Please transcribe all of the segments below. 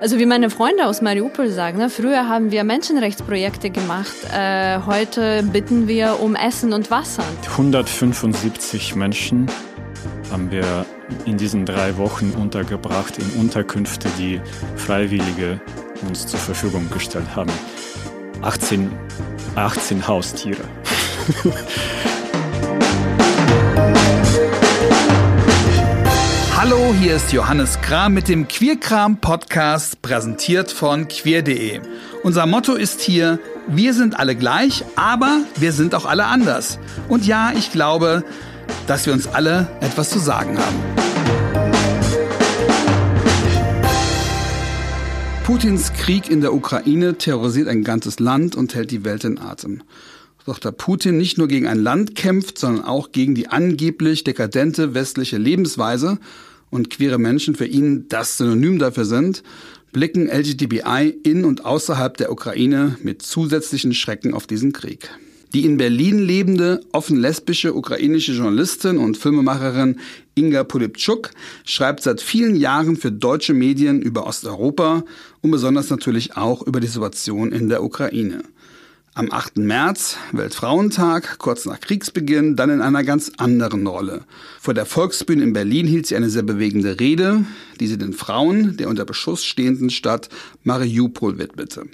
Also wie meine Freunde aus Mariupol sagen, ne, früher haben wir Menschenrechtsprojekte gemacht, äh, heute bitten wir um Essen und Wasser. 175 Menschen haben wir in diesen drei Wochen untergebracht in Unterkünfte, die Freiwillige uns zur Verfügung gestellt haben. 18, 18 Haustiere. Hallo, hier ist Johannes Kram mit dem Queerkram Podcast, präsentiert von queer.de. Unser Motto ist hier, wir sind alle gleich, aber wir sind auch alle anders. Und ja, ich glaube, dass wir uns alle etwas zu sagen haben. Putins Krieg in der Ukraine terrorisiert ein ganzes Land und hält die Welt in Atem. Doch da Putin nicht nur gegen ein Land kämpft, sondern auch gegen die angeblich dekadente westliche Lebensweise und queere Menschen für ihn das Synonym dafür sind, blicken LGTBI in und außerhalb der Ukraine mit zusätzlichen Schrecken auf diesen Krieg. Die in Berlin lebende, offen lesbische ukrainische Journalistin und Filmemacherin Inga Polipczuk schreibt seit vielen Jahren für deutsche Medien über Osteuropa und besonders natürlich auch über die Situation in der Ukraine. Am 8. März, Weltfrauentag, kurz nach Kriegsbeginn, dann in einer ganz anderen Rolle. Vor der Volksbühne in Berlin hielt sie eine sehr bewegende Rede, die sie den Frauen der unter Beschuss stehenden Stadt Mariupol widmete.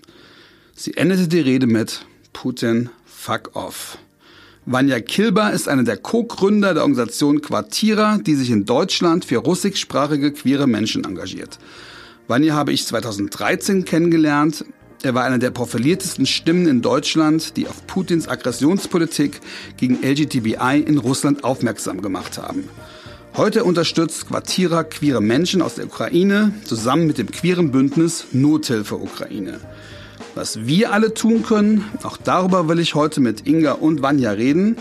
Sie endete die Rede mit Putin, fuck off. Vanya Kilber ist eine der Co-Gründer der Organisation Quartira, die sich in Deutschland für russischsprachige queere Menschen engagiert. Vanya habe ich 2013 kennengelernt. Er war einer der profiliertesten Stimmen in Deutschland, die auf Putins Aggressionspolitik gegen LGTBI in Russland aufmerksam gemacht haben. Heute unterstützt Quartira queere Menschen aus der Ukraine zusammen mit dem queeren Bündnis Nothilfe Ukraine. Was wir alle tun können, auch darüber will ich heute mit Inga und Vanya reden.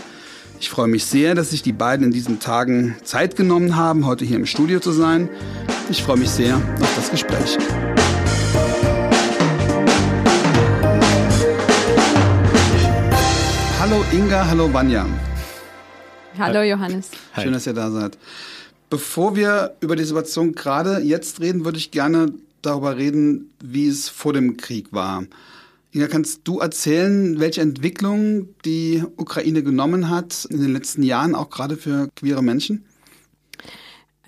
Ich freue mich sehr, dass sich die beiden in diesen Tagen Zeit genommen haben, heute hier im Studio zu sein. Ich freue mich sehr auf das Gespräch. Hallo Inga, hallo Vanya. Hallo Johannes. Hi. Schön, dass ihr da seid. Bevor wir über die Situation gerade jetzt reden, würde ich gerne darüber reden, wie es vor dem Krieg war. Inga, kannst du erzählen, welche Entwicklung die Ukraine genommen hat in den letzten Jahren, auch gerade für queere Menschen?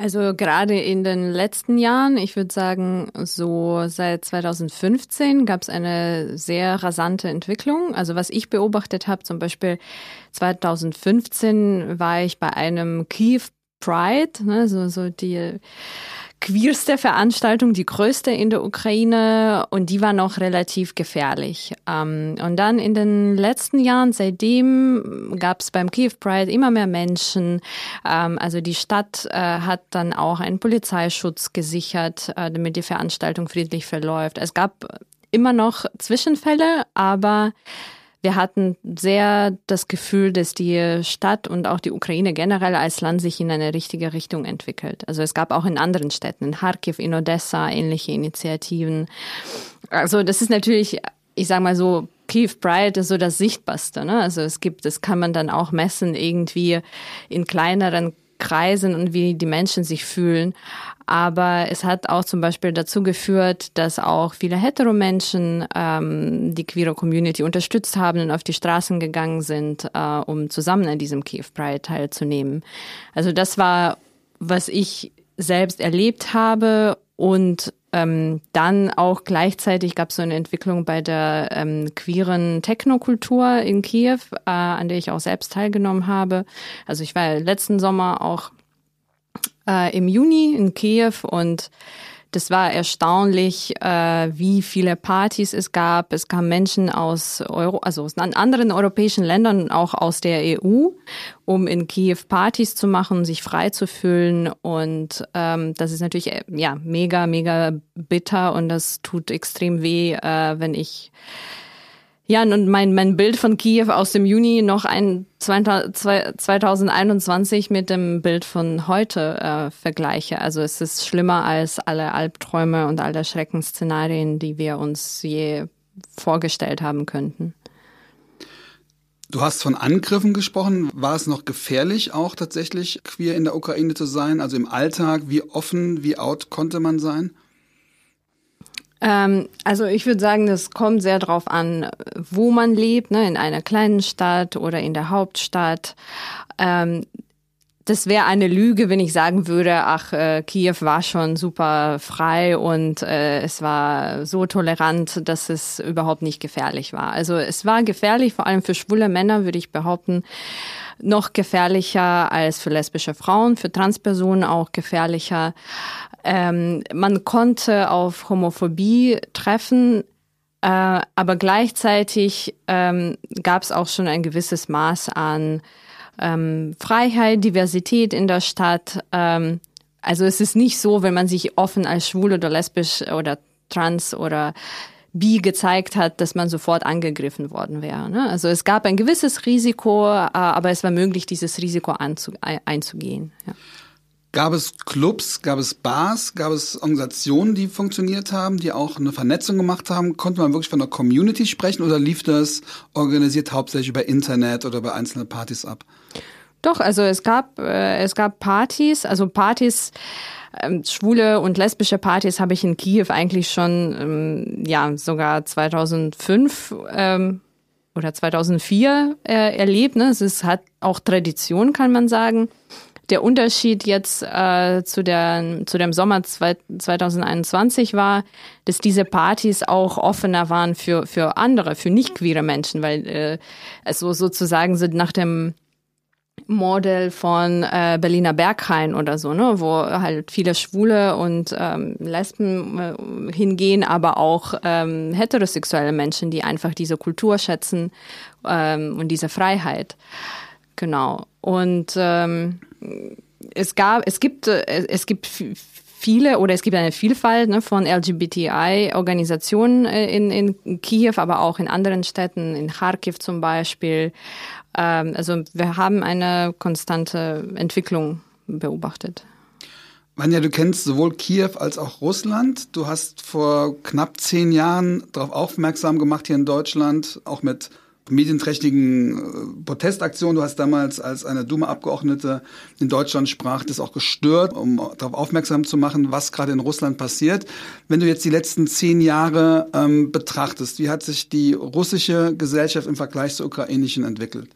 Also gerade in den letzten Jahren, ich würde sagen, so seit 2015 gab es eine sehr rasante Entwicklung. Also was ich beobachtet habe, zum Beispiel 2015 war ich bei einem Kiew Pride, ne, so, so die queerste Veranstaltung, die größte in der Ukraine und die war noch relativ gefährlich. Ähm, und dann in den letzten Jahren, seitdem gab es beim Kiew Pride immer mehr Menschen. Ähm, also die Stadt äh, hat dann auch einen Polizeischutz gesichert, äh, damit die Veranstaltung friedlich verläuft. Es gab immer noch Zwischenfälle, aber wir hatten sehr das Gefühl, dass die Stadt und auch die Ukraine generell als Land sich in eine richtige Richtung entwickelt. Also es gab auch in anderen Städten, in Kharkiv, in Odessa, ähnliche Initiativen. Also das ist natürlich, ich sage mal so, Kiew Pride ist so das Sichtbarste. Ne? Also es gibt, das kann man dann auch messen irgendwie in kleineren Kreisen und wie die Menschen sich fühlen. Aber es hat auch zum Beispiel dazu geführt, dass auch viele Hetero-Menschen ähm, die queere Community unterstützt haben und auf die Straßen gegangen sind, äh, um zusammen an diesem Kiew Pride teilzunehmen. Also das war, was ich selbst erlebt habe und ähm, dann auch gleichzeitig gab es so eine Entwicklung bei der ähm, queeren Technokultur in Kiew, äh, an der ich auch selbst teilgenommen habe. Also ich war letzten Sommer auch äh, im Juni in Kiew und das war erstaunlich, äh, wie viele Partys es gab. Es kamen Menschen aus Euro, also aus anderen europäischen Ländern, auch aus der EU, um in Kiew Partys zu machen, sich frei zu fühlen. Und ähm, das ist natürlich äh, ja mega, mega bitter und das tut extrem weh, äh, wenn ich ja, und mein, mein Bild von Kiew aus dem Juni noch ein 2021 mit dem Bild von heute äh, vergleiche. Also es ist schlimmer als alle Albträume und alle Schreckensszenarien, die wir uns je vorgestellt haben könnten. Du hast von Angriffen gesprochen. War es noch gefährlich, auch tatsächlich queer in der Ukraine zu sein? Also im Alltag, wie offen, wie out konnte man sein? Ähm, also ich würde sagen, das kommt sehr darauf an, wo man lebt, ne, in einer kleinen Stadt oder in der Hauptstadt. Ähm, das wäre eine Lüge, wenn ich sagen würde, ach, äh, Kiew war schon super frei und äh, es war so tolerant, dass es überhaupt nicht gefährlich war. Also es war gefährlich, vor allem für schwule Männer, würde ich behaupten, noch gefährlicher als für lesbische Frauen, für Transpersonen auch gefährlicher. Ähm, man konnte auf Homophobie treffen, äh, aber gleichzeitig ähm, gab es auch schon ein gewisses Maß an ähm, Freiheit, Diversität in der Stadt. Ähm, also es ist nicht so, wenn man sich offen als schwul oder lesbisch oder trans oder bi gezeigt hat, dass man sofort angegriffen worden wäre. Ne? Also es gab ein gewisses Risiko, äh, aber es war möglich, dieses Risiko einzugehen. Ja. Gab es Clubs, gab es Bars, gab es Organisationen, die funktioniert haben, die auch eine Vernetzung gemacht haben? Konnte man wirklich von einer Community sprechen oder lief das organisiert hauptsächlich über Internet oder über einzelne Partys ab? Doch, also es gab äh, es gab Partys, also Partys ähm, schwule und lesbische Partys habe ich in Kiew eigentlich schon ähm, ja sogar 2005 ähm, oder 2004 äh, erlebt. Ne? Es ist, hat auch Tradition, kann man sagen. Der Unterschied jetzt äh, zu, der, zu dem Sommer 2021 war, dass diese Partys auch offener waren für, für andere, für nicht queere Menschen, weil äh, also sozusagen sind nach dem Modell von äh, Berliner Berghain oder so, ne, wo halt viele Schwule und ähm, Lesben äh, hingehen, aber auch ähm, heterosexuelle Menschen, die einfach diese Kultur schätzen ähm, und diese Freiheit. Genau. Und ähm, es gab, es gibt, äh, es gibt viele oder es gibt eine Vielfalt ne, von LGBTI-Organisationen äh, in, in Kiew, aber auch in anderen Städten, in Kharkiv zum Beispiel. Ähm, also wir haben eine konstante Entwicklung beobachtet. Manja, du kennst sowohl Kiew als auch Russland. Du hast vor knapp zehn Jahren darauf aufmerksam gemacht hier in Deutschland, auch mit medienträchtigen äh, Protestaktion. Du hast damals als eine Duma-Abgeordnete in Deutschland sprach, das auch gestört, um darauf aufmerksam zu machen, was gerade in Russland passiert. Wenn du jetzt die letzten zehn Jahre ähm, betrachtest, wie hat sich die russische Gesellschaft im Vergleich zur ukrainischen entwickelt?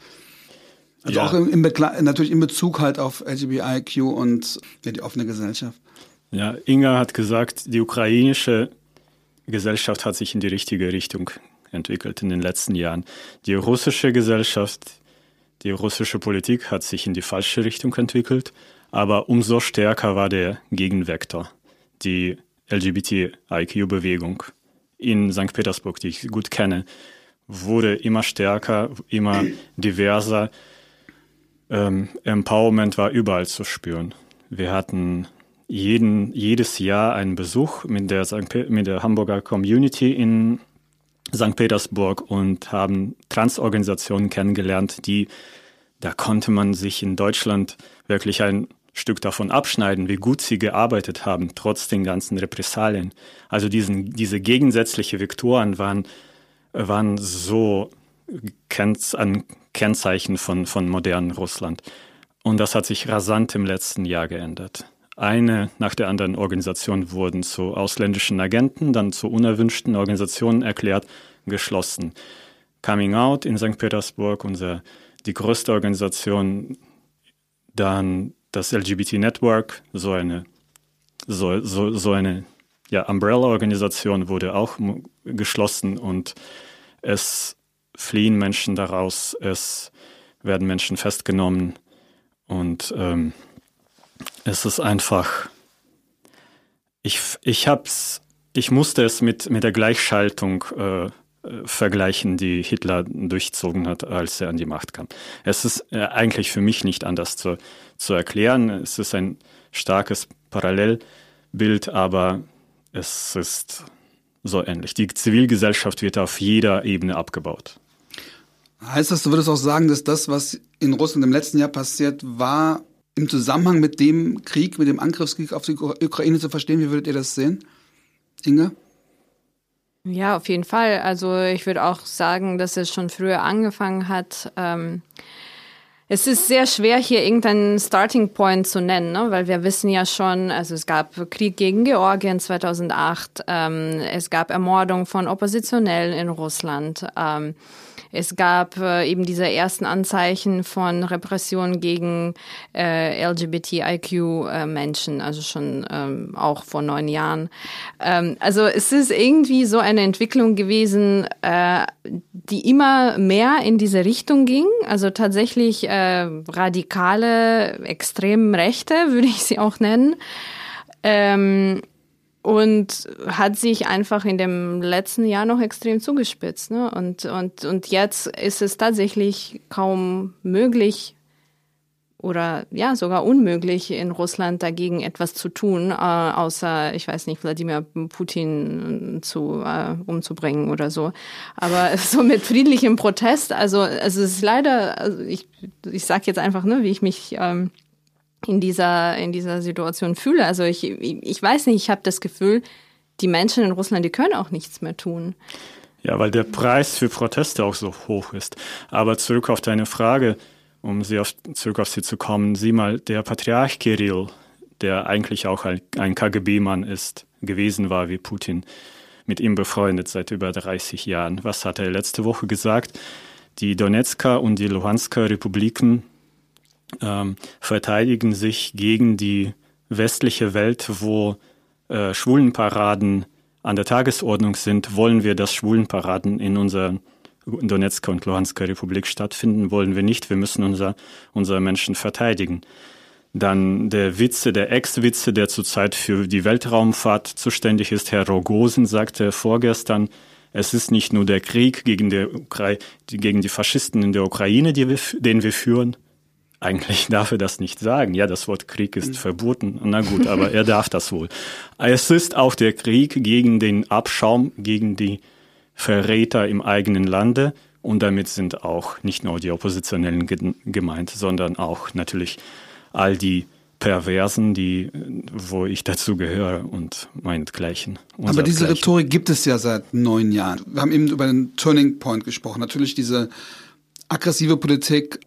Also ja. auch im, im natürlich in Bezug halt auf LGBTIQ und ja, die offene Gesellschaft. Ja, Inga hat gesagt, die ukrainische Gesellschaft hat sich in die richtige Richtung entwickelt in den letzten Jahren. Die russische Gesellschaft, die russische Politik hat sich in die falsche Richtung entwickelt, aber umso stärker war der Gegenvektor, die LGBTIQ-Bewegung in St. Petersburg, die ich gut kenne, wurde immer stärker, immer diverser. Ähm, Empowerment war überall zu spüren. Wir hatten jeden, jedes Jahr einen Besuch mit der, mit der Hamburger Community in St. Petersburg und haben Transorganisationen kennengelernt, die, da konnte man sich in Deutschland wirklich ein Stück davon abschneiden, wie gut sie gearbeitet haben, trotz den ganzen Repressalien. Also diesen, diese gegensätzliche Vektoren waren, waren so an Kennzeichen von, von modernen Russland. Und das hat sich rasant im letzten Jahr geändert. Eine nach der anderen Organisation wurden zu ausländischen Agenten, dann zu unerwünschten Organisationen erklärt, geschlossen. Coming Out in St. Petersburg, unser, die größte Organisation, dann das LGBT Network, so eine, so, so, so eine ja, Umbrella-Organisation wurde auch geschlossen und es fliehen Menschen daraus, es werden Menschen festgenommen und ähm, es ist einfach, ich, ich hab's, ich musste es mit, mit der Gleichschaltung äh, vergleichen, die Hitler durchzogen hat, als er an die Macht kam. Es ist äh, eigentlich für mich nicht anders zu, zu erklären. Es ist ein starkes Parallelbild, aber es ist so ähnlich. Die Zivilgesellschaft wird auf jeder Ebene abgebaut. Heißt das, du würdest auch sagen, dass das, was in Russland im letzten Jahr passiert, war im Zusammenhang mit dem Krieg, mit dem Angriffskrieg auf die Ukraine zu verstehen? Wie würdet ihr das sehen? Inge? Ja, auf jeden Fall. Also ich würde auch sagen, dass es schon früher angefangen hat. Ähm Es ist sehr schwer, hier irgendeinen Starting Point zu nennen, ne? weil wir wissen ja schon, also es gab Krieg gegen Georgien 2008, ähm, es gab Ermordung von Oppositionellen in Russland. Ähm, es gab äh, eben diese ersten Anzeichen von Repression gegen äh, LGBTIQ-Menschen, äh, also schon ähm, auch vor neun Jahren. Ähm, also es ist irgendwie so eine Entwicklung gewesen, äh, die immer mehr in diese Richtung ging. Also tatsächlich äh, radikale, extrem Rechte, würde ich sie auch nennen. Ähm, und hat sich einfach in dem letzten Jahr noch extrem zugespitzt. Ne? Und, und, und jetzt ist es tatsächlich kaum möglich oder ja sogar unmöglich in Russland dagegen etwas zu tun, äh, außer ich weiß nicht Wladimir Putin zu äh, umzubringen oder so. Aber so mit friedlichem Protest, also also es ist leider, also ich ich sag jetzt einfach ne, wie ich mich ähm, in dieser, in dieser Situation fühle. Also ich, ich weiß nicht, ich habe das Gefühl, die Menschen in Russland, die können auch nichts mehr tun. Ja, weil der Preis für Proteste auch so hoch ist. Aber zurück auf deine Frage, um sie auf, zurück auf sie zu kommen, sieh mal, der Patriarch Kirill, der eigentlich auch ein, ein KGB-Mann ist, gewesen war wie Putin, mit ihm befreundet seit über 30 Jahren. Was hat er letzte Woche gesagt? Die Donetsker und die Luhansker Republiken ähm, verteidigen sich gegen die westliche Welt, wo äh, Schwulenparaden an der Tagesordnung sind. Wollen wir, dass Schwulenparaden in unserer Donetsker und Luhansker Republik stattfinden? Wollen wir nicht. Wir müssen unser, unsere Menschen verteidigen. Dann der Witze, der Ex-Witze, der zurzeit für die Weltraumfahrt zuständig ist, Herr Rogosen, sagte vorgestern, es ist nicht nur der Krieg gegen, der Ukra gegen die Faschisten in der Ukraine, wir, den wir führen, eigentlich darf er das nicht sagen. Ja, das Wort Krieg ist mhm. verboten. Na gut, aber er darf das wohl. Es ist auch der Krieg gegen den Abschaum, gegen die Verräter im eigenen Lande. Und damit sind auch nicht nur die Oppositionellen gemeint, sondern auch natürlich all die Perversen, die, wo ich dazu gehöre und meinesgleichen. Aber diese Rhetorik gibt es ja seit neun Jahren. Wir haben eben über den Turning Point gesprochen. Natürlich diese aggressive Politik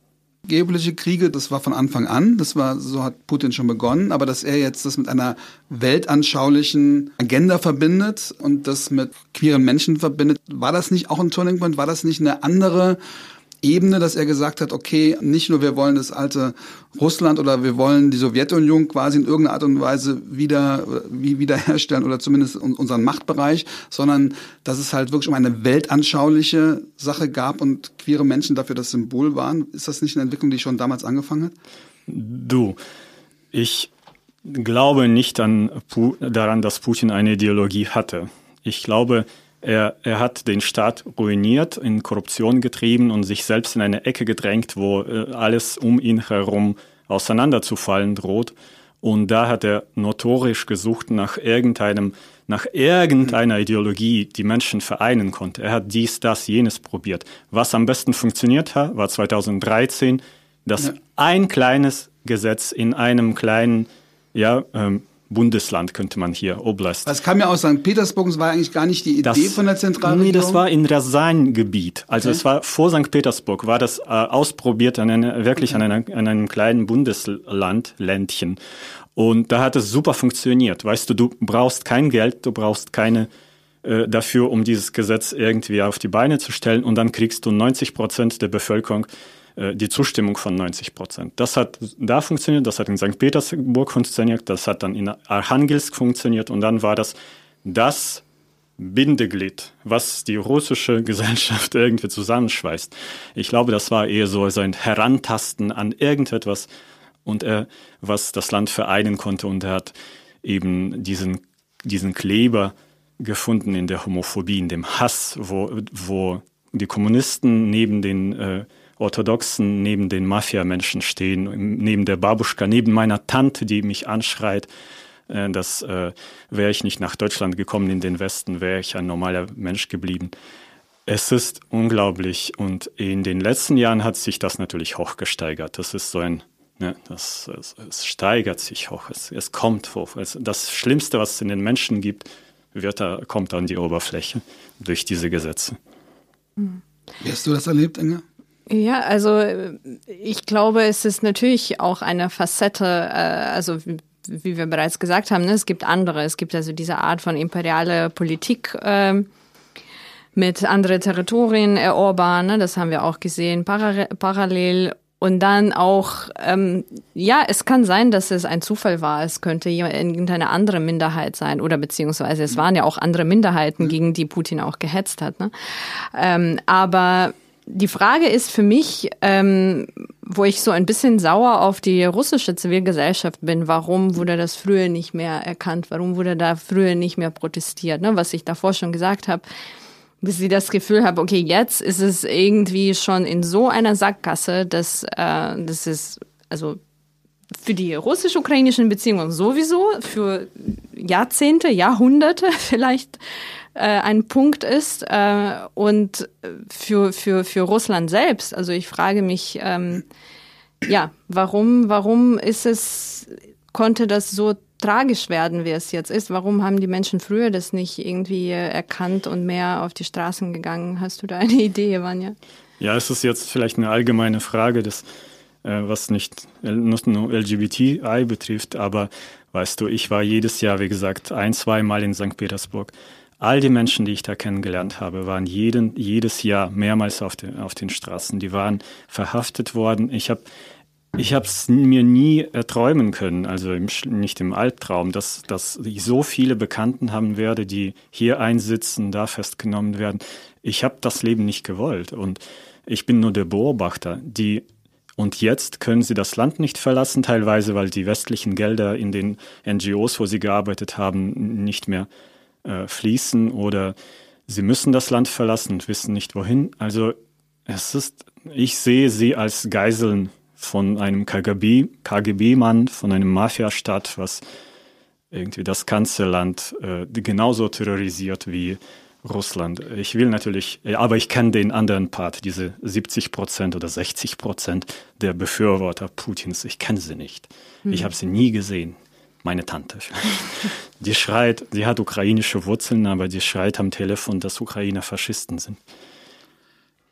geopolitische Kriege, das war von Anfang an, das war, so hat Putin schon begonnen, aber dass er jetzt das mit einer weltanschaulichen Agenda verbindet und das mit queeren Menschen verbindet, war das nicht auch ein Turning Point? War das nicht eine andere Ebene, dass er gesagt hat, okay, nicht nur wir wollen das alte Russland oder wir wollen die Sowjetunion quasi in irgendeiner Art und Weise wieder wie wiederherstellen oder zumindest unseren Machtbereich, sondern dass es halt wirklich um eine weltanschauliche Sache gab und queere Menschen dafür das Symbol waren. Ist das nicht eine Entwicklung, die schon damals angefangen hat? Du, ich glaube nicht an, daran, dass Putin eine Ideologie hatte. Ich glaube, er, er hat den Staat ruiniert, in Korruption getrieben und sich selbst in eine Ecke gedrängt, wo äh, alles um ihn herum auseinanderzufallen droht. Und da hat er notorisch gesucht nach irgendeinem, nach irgendeiner Ideologie, die Menschen vereinen konnte. Er hat dies, das, jenes probiert. Was am besten funktioniert hat, war 2013, dass ja. ein kleines Gesetz in einem kleinen, ja, ähm, Bundesland könnte man hier, Oblast. Das kam ja aus St. Petersburg, es war eigentlich gar nicht die Idee das, von der Zentralregierung? Nee, das war in Rasan-Gebiet. Also okay. es war vor St. Petersburg, war das äh, ausprobiert an einer, wirklich okay. an, einer, an einem kleinen Bundesland, Ländchen. Und da hat es super funktioniert. Weißt du, du brauchst kein Geld, du brauchst keine äh, dafür, um dieses Gesetz irgendwie auf die Beine zu stellen und dann kriegst du 90 Prozent der Bevölkerung die Zustimmung von 90 Prozent. Das hat da funktioniert, das hat in St. Petersburg funktioniert, das hat dann in Archangelsk funktioniert und dann war das das Bindeglied, was die russische Gesellschaft irgendwie zusammenschweißt. Ich glaube, das war eher so ein Herantasten an irgendetwas und er, was das Land vereinen konnte und er hat eben diesen, diesen Kleber gefunden in der Homophobie, in dem Hass, wo, wo die Kommunisten neben den äh, Orthodoxen neben den Mafia-Menschen stehen, neben der Babuschka, neben meiner Tante, die mich anschreit. Äh, das äh, wäre ich nicht nach Deutschland gekommen in den Westen, wäre ich ein normaler Mensch geblieben. Es ist unglaublich und in den letzten Jahren hat sich das natürlich hochgesteigert. Das ist so ein, ne, das, es, es steigert sich hoch, es, es kommt hoch. Es, das Schlimmste, was es in den Menschen gibt, wird da, kommt an die Oberfläche durch diese Gesetze. Wie hast du das erlebt, Inge? Ja, also ich glaube, es ist natürlich auch eine Facette, äh, also wie wir bereits gesagt haben, ne, es gibt andere. Es gibt also diese Art von imperiale Politik äh, mit andere Territorien erobern. Ne, das haben wir auch gesehen parallel. Und dann auch, ähm, ja, es kann sein, dass es ein Zufall war. Es könnte irgendeine andere Minderheit sein oder beziehungsweise es waren ja auch andere Minderheiten, gegen die Putin auch gehetzt hat. Ne? Ähm, aber die Frage ist für mich, ähm, wo ich so ein bisschen sauer auf die russische Zivilgesellschaft bin, warum wurde das früher nicht mehr erkannt? Warum wurde da früher nicht mehr protestiert? Ne? Was ich davor schon gesagt habe, bis sie das Gefühl habe, okay, jetzt ist es irgendwie schon in so einer Sackgasse, dass äh, das ist also für die russisch-ukrainischen Beziehungen sowieso, für Jahrzehnte, Jahrhunderte vielleicht äh, ein Punkt ist äh, und für, für, für Russland selbst. Also ich frage mich, ähm, ja, warum, warum ist es, konnte das so tragisch werden, wie es jetzt ist? Warum haben die Menschen früher das nicht irgendwie erkannt und mehr auf die Straßen gegangen? Hast du da eine Idee, Vanja? Ja, es ist jetzt vielleicht eine allgemeine Frage, das, äh, was nicht nur LGBTI betrifft, aber weißt du, ich war jedes Jahr, wie gesagt, ein, zwei Mal in St. Petersburg. All die Menschen, die ich da kennengelernt habe, waren jeden, jedes Jahr mehrmals auf, den, auf den Straßen. Die waren verhaftet worden. Ich habe ich es mir nie erträumen können, also im, nicht im Albtraum, dass, dass ich so viele Bekannten haben werde, die hier einsitzen, da festgenommen werden. Ich habe das Leben nicht gewollt und ich bin nur der Beobachter. Die und jetzt können sie das Land nicht verlassen, teilweise, weil die westlichen Gelder in den NGOs, wo sie gearbeitet haben, nicht mehr äh, fließen oder sie müssen das Land verlassen und wissen nicht wohin. Also es ist, ich sehe sie als Geiseln von einem KGB, KGB-Mann, von einem Mafiastaat, was irgendwie das ganze Land äh, genauso terrorisiert wie Russland. Ich will natürlich, aber ich kenne den anderen Part, diese 70 Prozent oder 60 Prozent der Befürworter Putins. Ich kenne sie nicht. Hm. Ich habe sie nie gesehen. Meine Tante. Die schreit, sie hat ukrainische Wurzeln, aber die schreit am Telefon, dass Ukrainer Faschisten sind.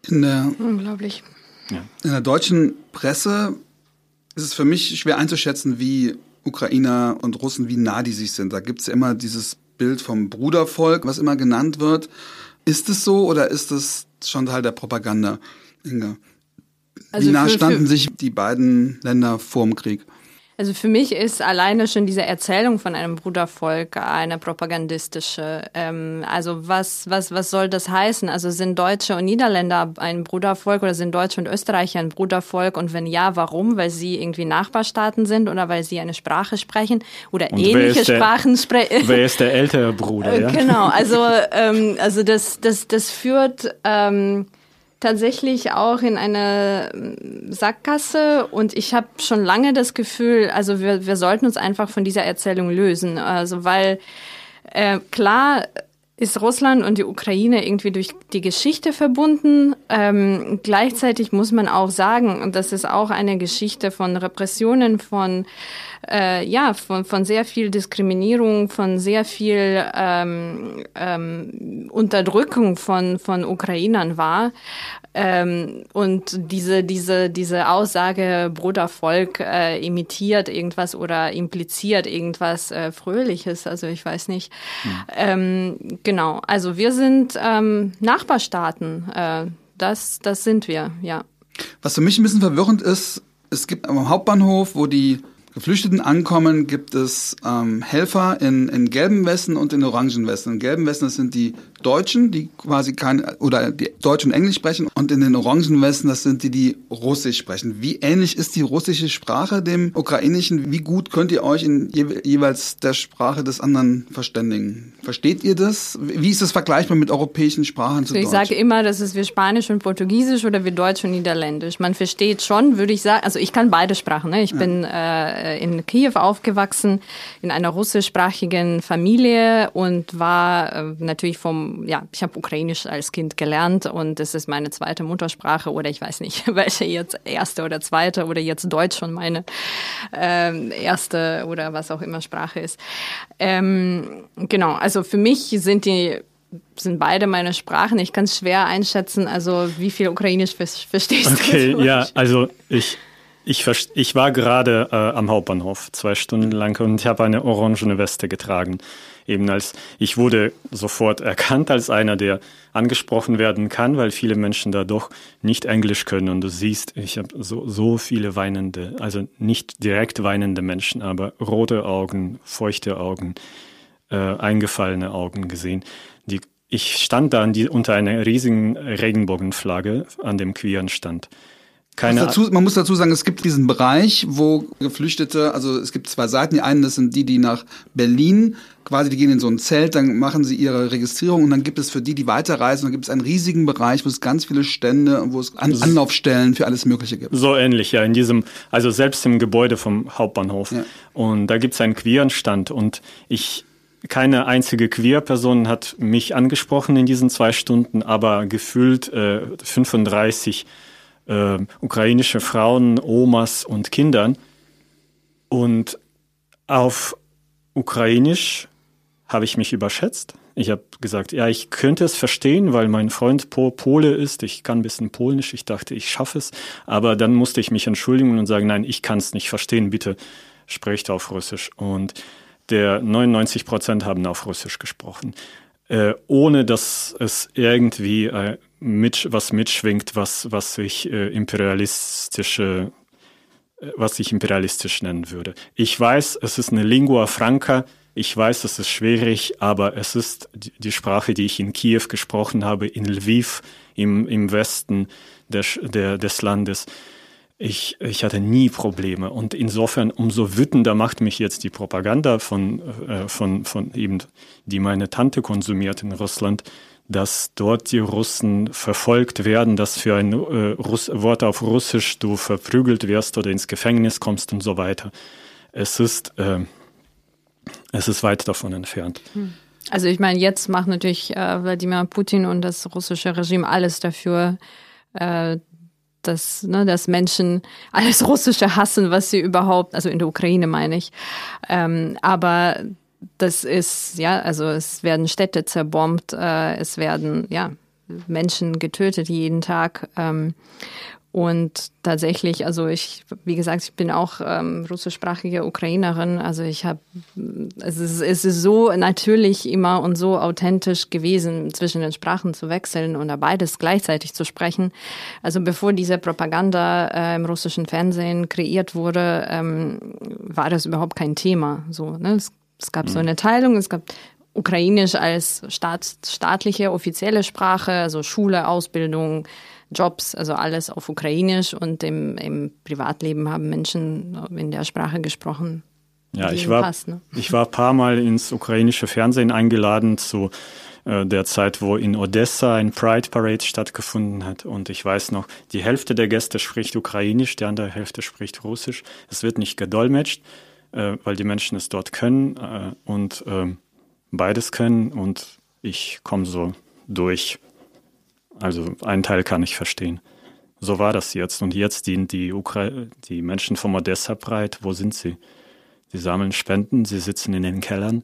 In der, Unglaublich. Ja. In der deutschen Presse ist es für mich schwer einzuschätzen, wie Ukrainer und Russen, wie nah die sich sind. Da gibt es ja immer dieses Bild vom Brudervolk, was immer genannt wird. Ist es so oder ist es schon Teil der Propaganda, Inga? Also wie nah standen sich die beiden Länder vor dem Krieg? Also für mich ist alleine schon diese Erzählung von einem Brudervolk eine propagandistische. Ähm, also was, was, was soll das heißen? Also sind Deutsche und Niederländer ein Brudervolk oder sind Deutsche und Österreicher ein Brudervolk? Und wenn ja, warum? Weil sie irgendwie Nachbarstaaten sind oder weil sie eine Sprache sprechen oder und ähnliche Sprachen sprechen? Wer ist der ältere Bruder? Ja? Genau, also, ähm, also das, das, das führt... Ähm, tatsächlich auch in eine ähm, Sackgasse und ich habe schon lange das Gefühl, also wir, wir sollten uns einfach von dieser Erzählung lösen. Also weil äh, klar ist Russland und die Ukraine irgendwie durch die Geschichte verbunden. Ähm, gleichzeitig muss man auch sagen, und das ist auch eine Geschichte von Repressionen, von äh, ja, von, von sehr viel Diskriminierung, von sehr viel ähm, ähm, Unterdrückung von, von Ukrainern war. Ähm, und diese, diese, diese Aussage, Brudervolk äh, imitiert irgendwas oder impliziert irgendwas äh, Fröhliches, also ich weiß nicht. Mhm. Genau, also wir sind ähm, Nachbarstaaten, äh, das, das sind wir, ja. Was für mich ein bisschen verwirrend ist, es gibt am Hauptbahnhof, wo die Geflüchteten ankommen, gibt es ähm, Helfer in, in gelben Westen und in orangen Westen. In gelben Westen, das sind die Deutschen, die quasi kein, oder die Deutsch und Englisch sprechen. Und in den orangen Westen, das sind die, die Russisch sprechen. Wie ähnlich ist die russische Sprache dem Ukrainischen? Wie gut könnt ihr euch in je, jeweils der Sprache des anderen verständigen? Versteht ihr das? Wie ist das vergleichbar mit europäischen Sprachen zu also Ich Deutsch? sage immer, das ist wie Spanisch und Portugiesisch oder wie Deutsch und Niederländisch. Man versteht schon, würde ich sagen, also ich kann beide Sprachen. Ne? Ich ja. bin äh, in Kiew aufgewachsen, in einer russischsprachigen Familie und war äh, natürlich vom ja, ich habe Ukrainisch als Kind gelernt und es ist meine zweite Muttersprache oder ich weiß nicht, welche jetzt erste oder zweite oder jetzt Deutsch schon meine ähm, erste oder was auch immer Sprache ist. Ähm, genau, also für mich sind die sind beide meine Sprachen. Ich kann es schwer einschätzen, also wie viel Ukrainisch verstehst okay, du? Okay, ja, also ich, ich, ich war gerade äh, am Hauptbahnhof, zwei Stunden lang, und ich habe eine orangene Weste getragen. Eben als ich wurde sofort erkannt als einer, der angesprochen werden kann, weil viele Menschen da doch nicht Englisch können. Und du siehst, ich habe so, so viele weinende, also nicht direkt weinende Menschen, aber rote Augen, feuchte Augen, äh, eingefallene Augen gesehen. Die, ich stand da die, unter einer riesigen Regenbogenflagge an dem queeren Stand. Keine dazu, man muss dazu sagen, es gibt diesen Bereich, wo Geflüchtete, also es gibt zwei Seiten. Die einen, das sind die, die nach Berlin quasi, die gehen in so ein Zelt, dann machen sie ihre Registrierung und dann gibt es für die, die weiterreisen, dann gibt es einen riesigen Bereich, wo es ganz viele Stände, wo es An Anlaufstellen für alles Mögliche gibt. So ähnlich, ja, in diesem, also selbst im Gebäude vom Hauptbahnhof. Ja. Und da gibt es einen queeren Stand und ich, keine einzige Queer-Person hat mich angesprochen in diesen zwei Stunden, aber gefühlt äh, 35 äh, ukrainische Frauen, Omas und Kindern. Und auf Ukrainisch habe ich mich überschätzt. Ich habe gesagt, ja, ich könnte es verstehen, weil mein Freund Pole ist. Ich kann ein bisschen Polnisch. Ich dachte, ich schaffe es. Aber dann musste ich mich entschuldigen und sagen, nein, ich kann es nicht verstehen. Bitte sprecht auf Russisch. Und der 99 Prozent haben auf Russisch gesprochen, äh, ohne dass es irgendwie äh, mit, was mitschwingt, was, was ich äh, imperialistische, äh, was ich imperialistisch nennen würde. Ich weiß, es ist eine Lingua franca. Ich weiß, es ist schwierig, aber es ist die Sprache, die ich in Kiew gesprochen habe, in Lviv, im, im Westen der, der, des Landes. Ich, ich hatte nie Probleme. Und insofern, umso wütender macht mich jetzt die Propaganda von, äh, von, von eben, die meine Tante konsumiert in Russland, dass dort die Russen verfolgt werden, dass für ein äh, Wort auf Russisch du verprügelt wirst oder ins Gefängnis kommst und so weiter. Es ist, äh, es ist weit davon entfernt. Hm. Also ich meine, jetzt macht natürlich äh, Wladimir Putin und das russische Regime alles dafür, äh, dass, ne, dass Menschen alles Russische hassen, was sie überhaupt, also in der Ukraine meine ich. Ähm, aber das ist, ja, also es werden Städte zerbombt, äh, es werden, ja, Menschen getötet jeden Tag. Ähm, und tatsächlich, also ich, wie gesagt, ich bin auch ähm, russischsprachige Ukrainerin. Also ich habe, es ist, es ist so natürlich immer und so authentisch gewesen, zwischen den Sprachen zu wechseln und beides gleichzeitig zu sprechen. Also bevor diese Propaganda äh, im russischen Fernsehen kreiert wurde, ähm, war das überhaupt kein Thema. So, ne? es es gab so eine Teilung, es gab Ukrainisch als Staat, staatliche, offizielle Sprache, also Schule, Ausbildung, Jobs, also alles auf Ukrainisch und im, im Privatleben haben Menschen in der Sprache gesprochen. Ja, ich war, passt, ne? ich war ein paar Mal ins ukrainische Fernsehen eingeladen zu äh, der Zeit, wo in Odessa ein Pride Parade stattgefunden hat. Und ich weiß noch, die Hälfte der Gäste spricht Ukrainisch, die andere Hälfte spricht Russisch. Es wird nicht gedolmetscht äh, weil die Menschen es dort können äh, und äh, beides können und ich komme so durch. Also einen Teil kann ich verstehen. So war das jetzt. Und jetzt dienen die, Ukra die Menschen vom Odessa breit. Wo sind sie? Sie sammeln Spenden, sie sitzen in den Kellern.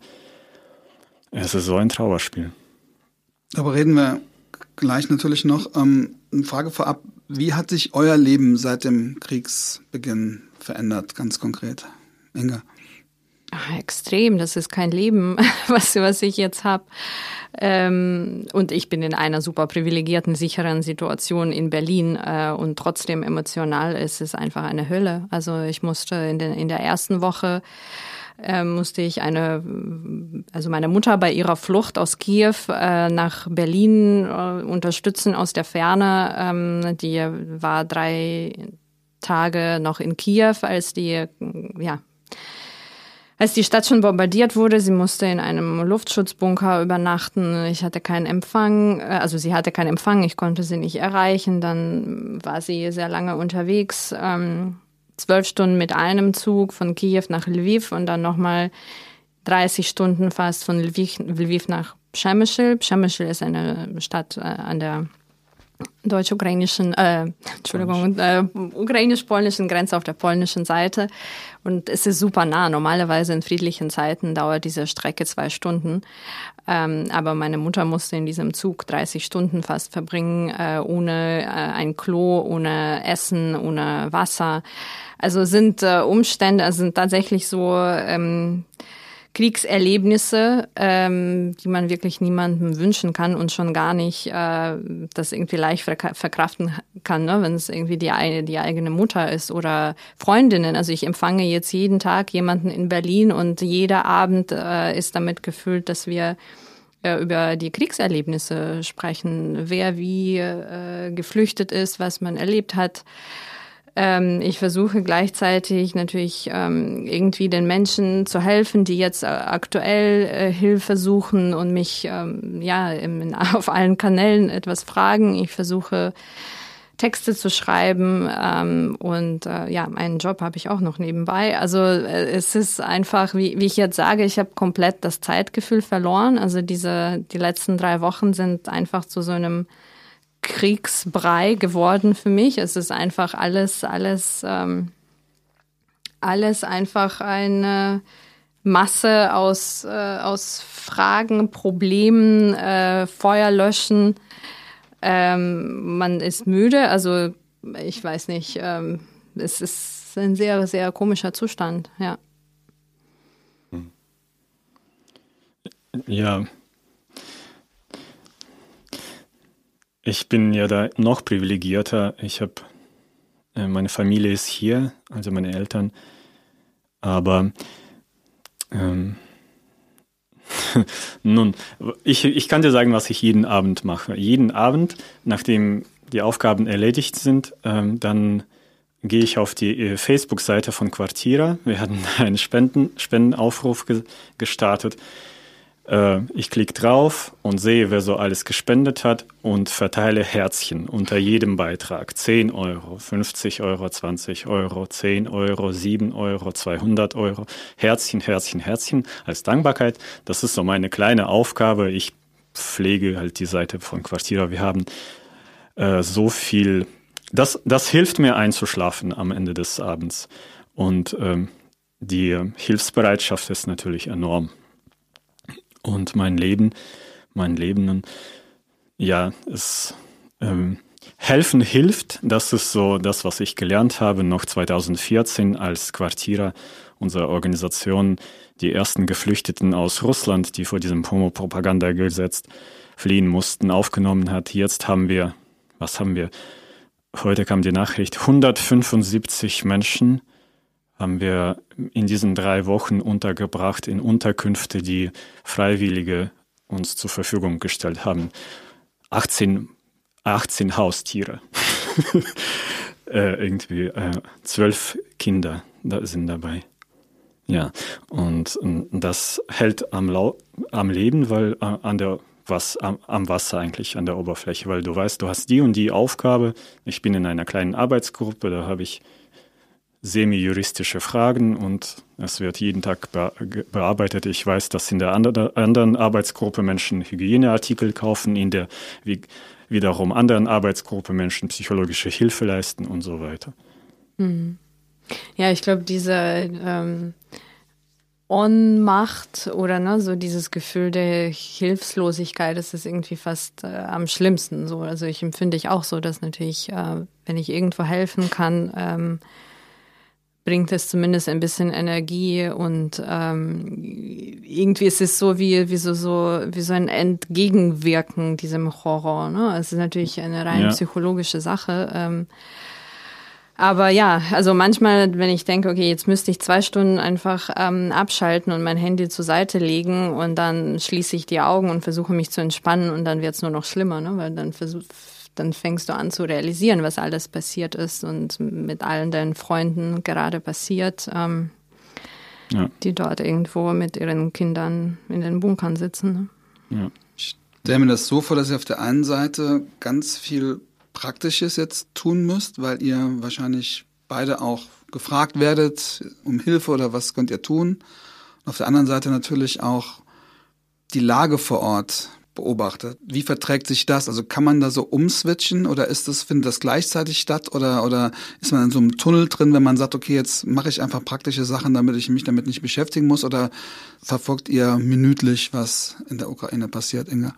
Es ist so ein Trauerspiel. Aber reden wir gleich natürlich noch. Ähm, eine Frage vorab. Wie hat sich euer Leben seit dem Kriegsbeginn verändert, ganz konkret? Inga? Ach, extrem, das ist kein Leben, was, was ich jetzt habe. Ähm, und ich bin in einer super privilegierten, sicheren Situation in Berlin äh, und trotzdem emotional ist es einfach eine Hölle. Also ich musste in, den, in der ersten Woche äh, musste ich eine, also meine Mutter bei ihrer Flucht aus Kiew äh, nach Berlin äh, unterstützen aus der Ferne. Ähm, die war drei Tage noch in Kiew, als die ja als die Stadt schon bombardiert wurde, sie musste in einem Luftschutzbunker übernachten. Ich hatte keinen Empfang, äh, also sie hatte keinen Empfang, ich konnte sie nicht erreichen. Dann war sie sehr lange unterwegs, ähm, zwölf Stunden mit einem Zug von Kiew nach Lviv und dann nochmal 30 Stunden fast von Lviv, Lviv nach Przemyśl. Przemyśl ist eine Stadt äh, an der deutsch-ukrainischen, äh, Entschuldigung, äh, ukrainisch-polnischen Grenze auf der polnischen Seite. Und es ist super nah. Normalerweise in friedlichen Zeiten dauert diese Strecke zwei Stunden. Ähm, aber meine Mutter musste in diesem Zug 30 Stunden fast verbringen, äh, ohne äh, ein Klo, ohne Essen, ohne Wasser. Also sind äh, Umstände, also sind tatsächlich so ähm, Kriegserlebnisse, ähm, die man wirklich niemandem wünschen kann und schon gar nicht äh, das irgendwie leicht verkraften kann, ne? wenn es irgendwie die, die eigene Mutter ist oder Freundinnen. Also ich empfange jetzt jeden Tag jemanden in Berlin und jeder Abend äh, ist damit gefüllt, dass wir äh, über die Kriegserlebnisse sprechen, wer wie äh, geflüchtet ist, was man erlebt hat. Ähm, ich versuche gleichzeitig natürlich ähm, irgendwie den Menschen zu helfen, die jetzt äh, aktuell äh, Hilfe suchen und mich ähm, ja im, auf allen Kanälen etwas fragen. Ich versuche Texte zu schreiben ähm, und äh, ja, einen Job habe ich auch noch nebenbei. Also äh, es ist einfach, wie, wie ich jetzt sage, ich habe komplett das Zeitgefühl verloren. Also diese die letzten drei Wochen sind einfach zu so einem Kriegsbrei geworden für mich. Es ist einfach alles, alles, ähm, alles einfach eine Masse aus, äh, aus Fragen, Problemen, äh, Feuer löschen. Ähm, man ist müde, also ich weiß nicht, ähm, es ist ein sehr, sehr komischer Zustand, ja. Ja, Ich bin ja da noch privilegierter. Ich habe, äh, meine Familie ist hier, also meine Eltern. Aber ähm, nun, ich, ich kann dir sagen, was ich jeden Abend mache. Jeden Abend, nachdem die Aufgaben erledigt sind, ähm, dann gehe ich auf die äh, Facebook-Seite von Quartira. Wir hatten einen Spenden, Spendenaufruf ge gestartet. Äh, ich klicke drauf und sehe, wer so alles gespendet hat und verteile Herzchen unter jedem Beitrag. 10 Euro, 50 Euro, 20 Euro, 10 Euro, 7 Euro, 200 Euro. Herzchen, Herzchen, Herzchen als Dankbarkeit. Das ist so meine kleine Aufgabe. Ich pflege halt die Seite von Quartierer. Wir haben äh, so viel. Das, das hilft mir einzuschlafen am Ende des Abends. Und ähm, die Hilfsbereitschaft ist natürlich enorm und mein Leben, mein Leben, ja, es ähm, helfen hilft. Das ist so das, was ich gelernt habe noch 2014 als Quartierer unserer Organisation die ersten Geflüchteten aus Russland, die vor diesem Homo-Propaganda-Gesetz fliehen mussten, aufgenommen hat. Jetzt haben wir, was haben wir? Heute kam die Nachricht, 175 Menschen haben wir in diesen drei Wochen untergebracht in Unterkünfte, die Freiwillige uns zur Verfügung gestellt haben. 18, 18 Haustiere. äh, irgendwie äh, zwölf Kinder da sind dabei. Ja, und, das hält am, Lau am Leben, weil äh, an der was am, am, Wasser eigentlich, an der Oberfläche, weil du weißt, du hast die und die Aufgabe. Ich bin in einer kleinen Arbeitsgruppe, da habe ich semi-juristische Fragen und es wird jeden Tag bearbeitet. Ich weiß, dass in der anderen Arbeitsgruppe Menschen Hygieneartikel kaufen, in der wiederum anderen Arbeitsgruppe Menschen psychologische Hilfe leisten und so weiter. Mhm. Ja, ich glaube, diese ähm, Ohnmacht oder ne, so dieses Gefühl der Hilflosigkeit, das ist irgendwie fast äh, am schlimmsten. So, also ich empfinde ich auch so, dass natürlich, äh, wenn ich irgendwo helfen kann, ähm, bringt es zumindest ein bisschen Energie und ähm, irgendwie ist es so wie, wie, so, so, wie so ein Entgegenwirken diesem Horror. Ne? Es ist natürlich eine rein ja. psychologische Sache. Ähm, aber ja, also manchmal, wenn ich denke, okay, jetzt müsste ich zwei Stunden einfach ähm, abschalten und mein Handy zur Seite legen und dann schließe ich die Augen und versuche mich zu entspannen und dann wird es nur noch schlimmer, ne? weil dann versuche dann fängst du an zu realisieren, was alles passiert ist und mit allen deinen Freunden gerade passiert, ähm, ja. die dort irgendwo mit ihren Kindern in den Bunkern sitzen. Ne? Ja. Ich stelle mir das so vor, dass ihr auf der einen Seite ganz viel Praktisches jetzt tun müsst, weil ihr wahrscheinlich beide auch gefragt werdet um Hilfe oder was könnt ihr tun. Und auf der anderen Seite natürlich auch die Lage vor Ort beobachtet. Wie verträgt sich das? Also kann man da so umswitchen oder ist das, findet das gleichzeitig statt oder, oder ist man in so einem Tunnel drin, wenn man sagt, okay, jetzt mache ich einfach praktische Sachen, damit ich mich damit nicht beschäftigen muss oder verfolgt ihr minütlich, was in der Ukraine passiert, Inga?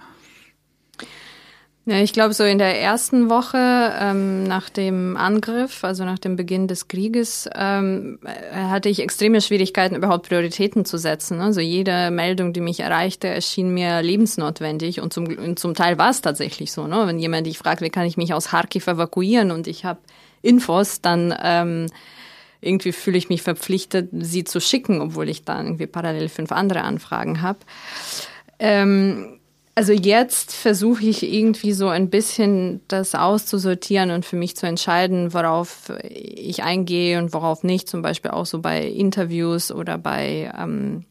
Ja, ich glaube, so in der ersten Woche ähm, nach dem Angriff, also nach dem Beginn des Krieges, ähm, hatte ich extreme Schwierigkeiten, überhaupt Prioritäten zu setzen. Also jede Meldung, die mich erreichte, erschien mir lebensnotwendig und zum, und zum Teil war es tatsächlich so. Ne? Wenn jemand dich fragt, wie kann ich mich aus Kharkiv evakuieren und ich habe Infos, dann ähm, irgendwie fühle ich mich verpflichtet, sie zu schicken, obwohl ich dann irgendwie parallel fünf andere Anfragen habe. Ähm, also jetzt versuche ich irgendwie so ein bisschen das auszusortieren und für mich zu entscheiden, worauf ich eingehe und worauf nicht. Zum Beispiel auch so bei Interviews oder bei ähm,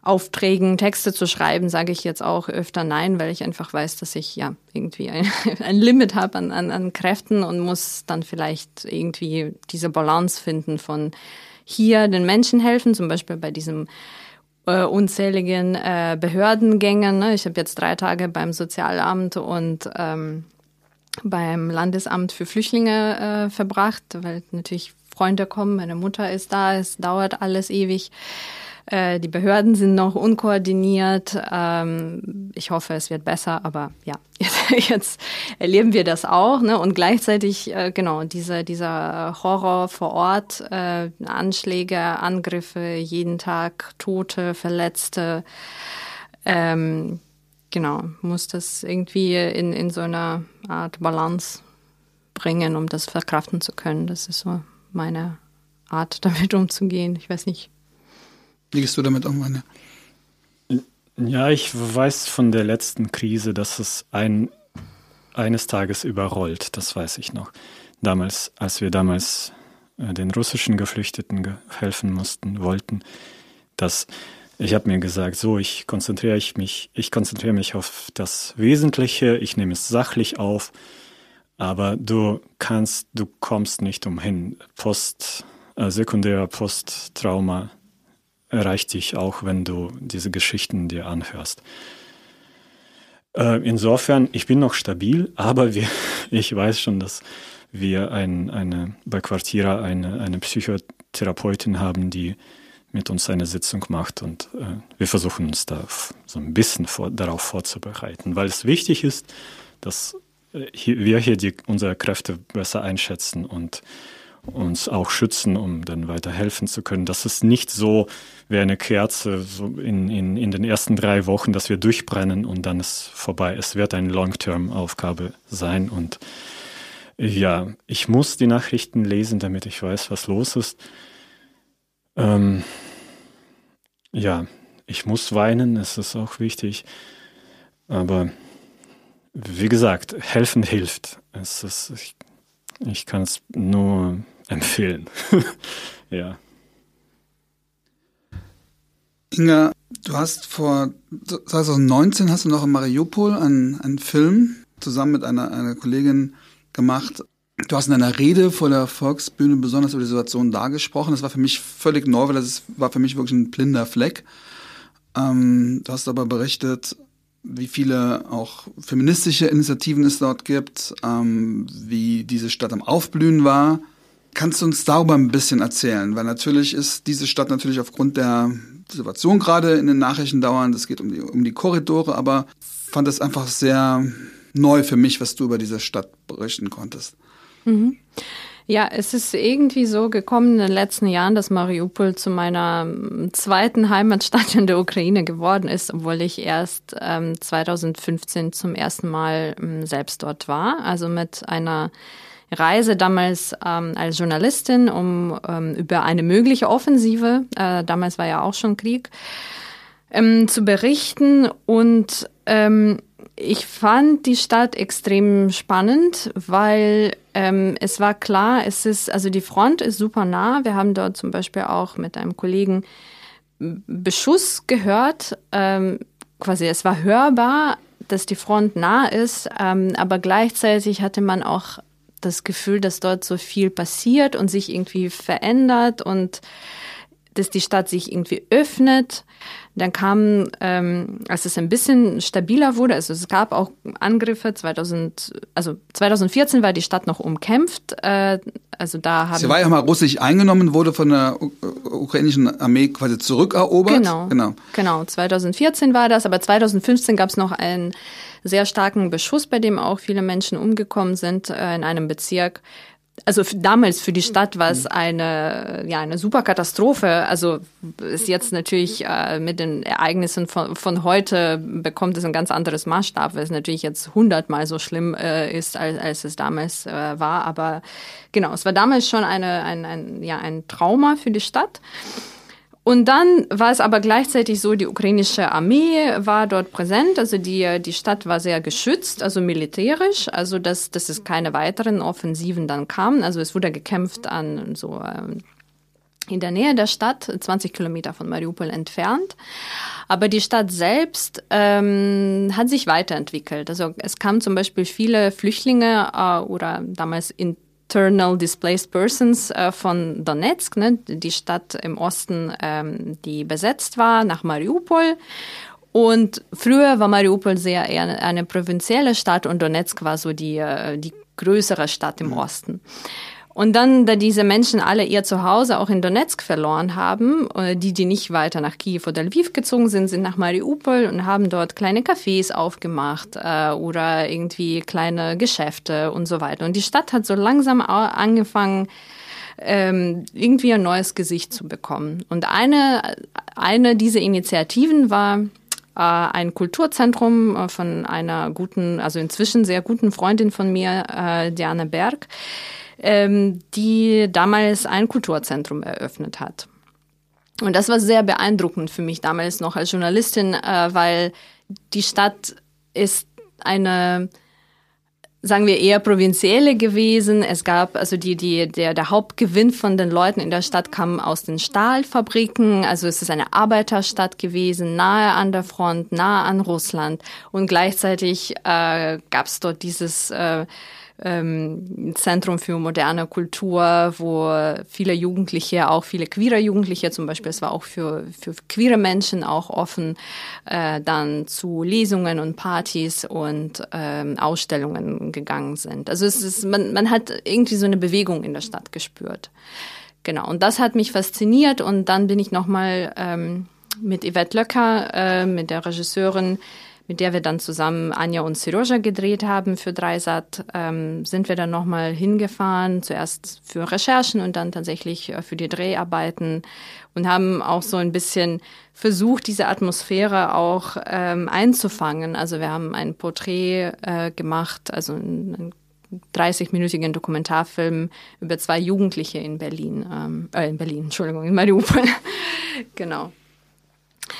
Aufträgen, Texte zu schreiben, sage ich jetzt auch öfter nein, weil ich einfach weiß, dass ich ja irgendwie ein, ein Limit habe an, an, an Kräften und muss dann vielleicht irgendwie diese Balance finden von hier den Menschen helfen, zum Beispiel bei diesem äh, unzähligen äh, Behördengängen. Ne? Ich habe jetzt drei Tage beim Sozialamt und ähm, beim Landesamt für Flüchtlinge äh, verbracht, weil natürlich Freunde kommen, meine Mutter ist da, es dauert alles ewig. Äh, die Behörden sind noch unkoordiniert. Ähm, ich hoffe, es wird besser, aber ja, jetzt, jetzt erleben wir das auch. Ne? Und gleichzeitig, äh, genau, diese, dieser Horror vor Ort, äh, Anschläge, Angriffe, jeden Tag Tote, Verletzte. Ähm, genau, muss das irgendwie in, in so einer Art Balance bringen, um das verkraften zu können. Das ist so meine Art, damit umzugehen. Ich weiß nicht, wie gehst du damit um, Anja? Ja, ich weiß von der letzten Krise, dass es ein, eines Tages überrollt. Das weiß ich noch. Damals, als wir damals äh, den russischen Geflüchteten helfen mussten, wollten, dass ich habe mir gesagt, so, ich konzentriere ich mich, ich konzentriere mich auf das Wesentliche, ich nehme es sachlich auf, aber du kannst, du kommst nicht umhin. Post, äh, sekundärer Posttrauma erreicht dich auch, wenn du diese Geschichten dir anhörst. Äh, insofern, ich bin noch stabil, aber wir, ich weiß schon, dass wir ein, eine, bei Quartira eine, eine Psychotherapeutin haben, die mit uns eine Sitzung macht und äh, wir versuchen uns da so ein bisschen vor, darauf vorzubereiten, weil es wichtig ist, dass äh, hier, wir hier die, unsere Kräfte besser einschätzen und uns auch schützen, um dann weiter helfen zu können. Das ist nicht so wie eine Kerze so in, in, in den ersten drei Wochen, dass wir durchbrennen und dann ist vorbei. Es wird eine Long-Term-Aufgabe sein und ja, ich muss die Nachrichten lesen, damit ich weiß, was los ist. Ähm, ja, ich muss weinen, es ist auch wichtig. Aber wie gesagt, helfen hilft. Es ist, ich, ich kann es nur empfehlen. ja. Inga, du hast vor 2019 hast du noch in Mariupol einen, einen Film zusammen mit einer, einer Kollegin gemacht. Du hast in einer Rede vor der Volksbühne besonders über die Situation dargesprochen. Das war für mich völlig neu, weil das war für mich wirklich ein blinder Fleck. Ähm, du hast aber berichtet, wie viele auch feministische Initiativen es dort gibt, ähm, wie diese Stadt am Aufblühen war. Kannst du uns darüber ein bisschen erzählen? Weil natürlich ist diese Stadt natürlich aufgrund der Situation gerade in den Nachrichten dauernd, es geht um die, um die Korridore, aber fand es einfach sehr neu für mich, was du über diese Stadt berichten konntest. Mhm. Ja, es ist irgendwie so gekommen in den letzten Jahren, dass Mariupol zu meiner ähm, zweiten Heimatstadt in der Ukraine geworden ist, obwohl ich erst ähm, 2015 zum ersten Mal ähm, selbst dort war. Also mit einer Reise damals ähm, als Journalistin, um ähm, über eine mögliche Offensive, äh, damals war ja auch schon Krieg, ähm, zu berichten und ähm, ich fand die Stadt extrem spannend, weil ähm, es war klar, es ist, also die Front ist super nah. Wir haben dort zum Beispiel auch mit einem Kollegen Beschuss gehört. Ähm, quasi, es war hörbar, dass die Front nah ist, ähm, aber gleichzeitig hatte man auch das Gefühl, dass dort so viel passiert und sich irgendwie verändert und dass die Stadt sich irgendwie öffnet. Dann kam, ähm, als es ein bisschen stabiler wurde, also es gab auch Angriffe 2000, also 2014 war die Stadt noch umkämpft. Äh, also da haben Sie war ja mal russisch eingenommen, wurde von der ukrainischen Armee quasi zurückerobert. Genau, genau. Genau, 2014 war das, aber 2015 gab es noch einen sehr starken Beschuss, bei dem auch viele Menschen umgekommen sind äh, in einem Bezirk, also damals für die Stadt war es eine, ja, eine super Katastrophe. Also ist jetzt natürlich äh, mit den Ereignissen von, von heute bekommt es ein ganz anderes Maßstab, weil es natürlich jetzt hundertmal so schlimm äh, ist, als, als es damals äh, war. Aber genau, es war damals schon eine, ein, ein, ja, ein Trauma für die Stadt. Und dann war es aber gleichzeitig so, die ukrainische Armee war dort präsent, also die, die Stadt war sehr geschützt, also militärisch, also dass, dass es keine weiteren Offensiven dann kamen. Also es wurde gekämpft an so ähm, in der Nähe der Stadt, 20 Kilometer von Mariupol entfernt. Aber die Stadt selbst ähm, hat sich weiterentwickelt. Also es kamen zum Beispiel viele Flüchtlinge äh, oder damals in Internal Displaced Persons äh, von Donetsk, ne, die Stadt im Osten, ähm, die besetzt war, nach Mariupol. Und früher war Mariupol sehr eher eine, eine provinzielle Stadt und Donetsk war so die, äh, die größere Stadt im Osten. Und dann, da diese Menschen alle ihr Zuhause auch in Donetsk verloren haben, äh, die, die nicht weiter nach Kiew oder Lviv gezogen sind, sind nach Mariupol und haben dort kleine Cafés aufgemacht äh, oder irgendwie kleine Geschäfte und so weiter. Und die Stadt hat so langsam angefangen, ähm, irgendwie ein neues Gesicht zu bekommen. Und eine, eine dieser Initiativen war, ein Kulturzentrum äh, von einer guten, also inzwischen sehr guten Freundin von mir, äh, Diana Berg, ähm, die damals ein Kulturzentrum eröffnet hat. Und das war sehr beeindruckend für mich damals noch als Journalistin, äh, weil die Stadt ist eine sagen wir eher provinzielle gewesen. Es gab also die die der der Hauptgewinn von den Leuten in der Stadt kam aus den Stahlfabriken. Also es ist eine Arbeiterstadt gewesen, nahe an der Front, nahe an Russland und gleichzeitig äh, gab es dort dieses äh, ähm, Zentrum für moderne Kultur, wo viele Jugendliche, auch viele queere Jugendliche zum Beispiel, es war auch für, für queere Menschen auch offen, äh, dann zu Lesungen und Partys und ähm, Ausstellungen gegangen sind. Also es ist, man, man hat irgendwie so eine Bewegung in der Stadt gespürt. Genau, und das hat mich fasziniert und dann bin ich nochmal ähm, mit Yvette Löcker, äh, mit der Regisseurin, mit der wir dann zusammen Anja und Siroja gedreht haben für Dreisat, ähm, sind wir dann nochmal hingefahren, zuerst für Recherchen und dann tatsächlich äh, für die Dreharbeiten und haben auch so ein bisschen versucht, diese Atmosphäre auch ähm, einzufangen. Also wir haben ein Porträt äh, gemacht, also ein, 30-minütigen Dokumentarfilm über zwei Jugendliche in Berlin, ähm, äh, in Berlin, Entschuldigung, in Mariupol. genau.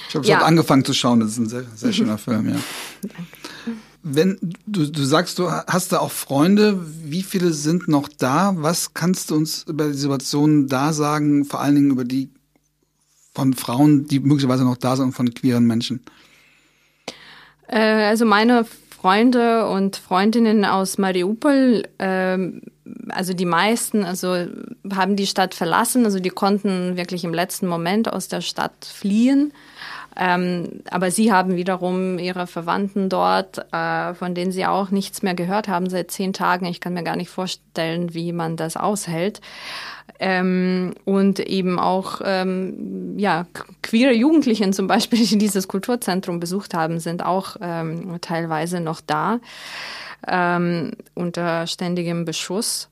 Ich habe ja. schon angefangen zu schauen, das ist ein sehr, sehr schöner Film, ja. Wenn du, du sagst, du hast da auch Freunde, wie viele sind noch da? Was kannst du uns über die Situation da sagen, vor allen Dingen über die von Frauen, die möglicherweise noch da sind und von queeren Menschen? Äh, also meine Freunde und Freundinnen aus Mariupol, ähm, also die meisten, also haben die Stadt verlassen, also die konnten wirklich im letzten Moment aus der Stadt fliehen. Ähm, aber sie haben wiederum ihre Verwandten dort, äh, von denen sie auch nichts mehr gehört haben seit zehn Tagen. Ich kann mir gar nicht vorstellen, wie man das aushält. Ähm, und eben auch ähm, ja queere Jugendlichen zum Beispiel, die dieses Kulturzentrum besucht haben, sind auch ähm, teilweise noch da ähm, unter ständigem Beschuss.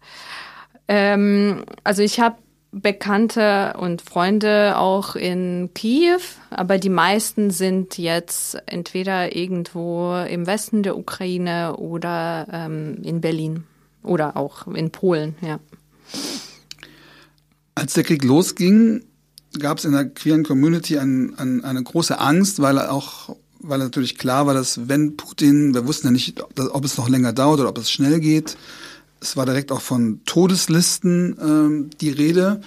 Ähm, also ich habe Bekannte und Freunde auch in Kiew, aber die meisten sind jetzt entweder irgendwo im Westen der Ukraine oder ähm, in Berlin oder auch in Polen, ja. Als der Krieg losging, gab es in der queeren Community ein, ein, eine große Angst, weil auch, weil natürlich klar war, dass wenn Putin, wir wussten ja nicht, ob es noch länger dauert oder ob es schnell geht, es war direkt auch von Todeslisten ähm, die Rede.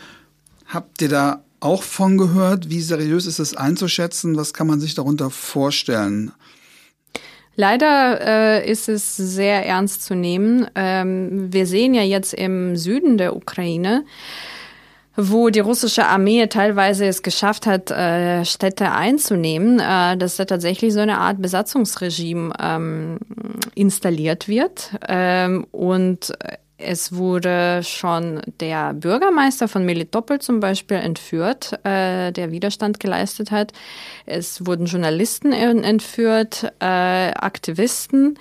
Habt ihr da auch von gehört? Wie seriös ist es einzuschätzen? Was kann man sich darunter vorstellen? Leider äh, ist es sehr ernst zu nehmen. Ähm, wir sehen ja jetzt im Süden der Ukraine, wo die russische Armee teilweise es geschafft hat, äh, Städte einzunehmen, äh, dass da tatsächlich so eine Art Besatzungsregime ähm, installiert wird. Ähm, und es wurde schon der Bürgermeister von Melitopol zum Beispiel entführt, äh, der Widerstand geleistet hat. Es wurden Journalisten entführt, äh, Aktivisten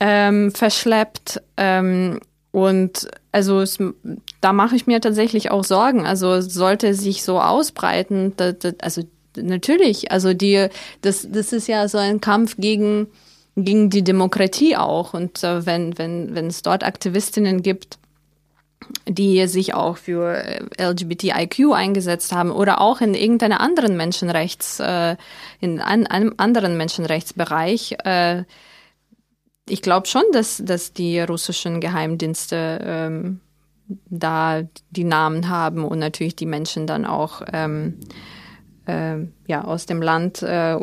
ähm, verschleppt. Ähm, und also es, da mache ich mir tatsächlich auch Sorgen. Also sollte sich so ausbreiten, da, da, also natürlich, also die, das, das ist ja so ein Kampf gegen, gegen die Demokratie auch. Und äh, wenn, wenn, wenn es dort Aktivistinnen gibt, die sich auch für LGBTIQ eingesetzt haben oder auch in irgendeiner anderen Menschenrechts, äh, in einem anderen Menschenrechtsbereich, äh, ich glaube schon, dass, dass die russischen Geheimdienste ähm, da die Namen haben und natürlich die Menschen dann auch ähm, äh, ja, aus dem Land, äh,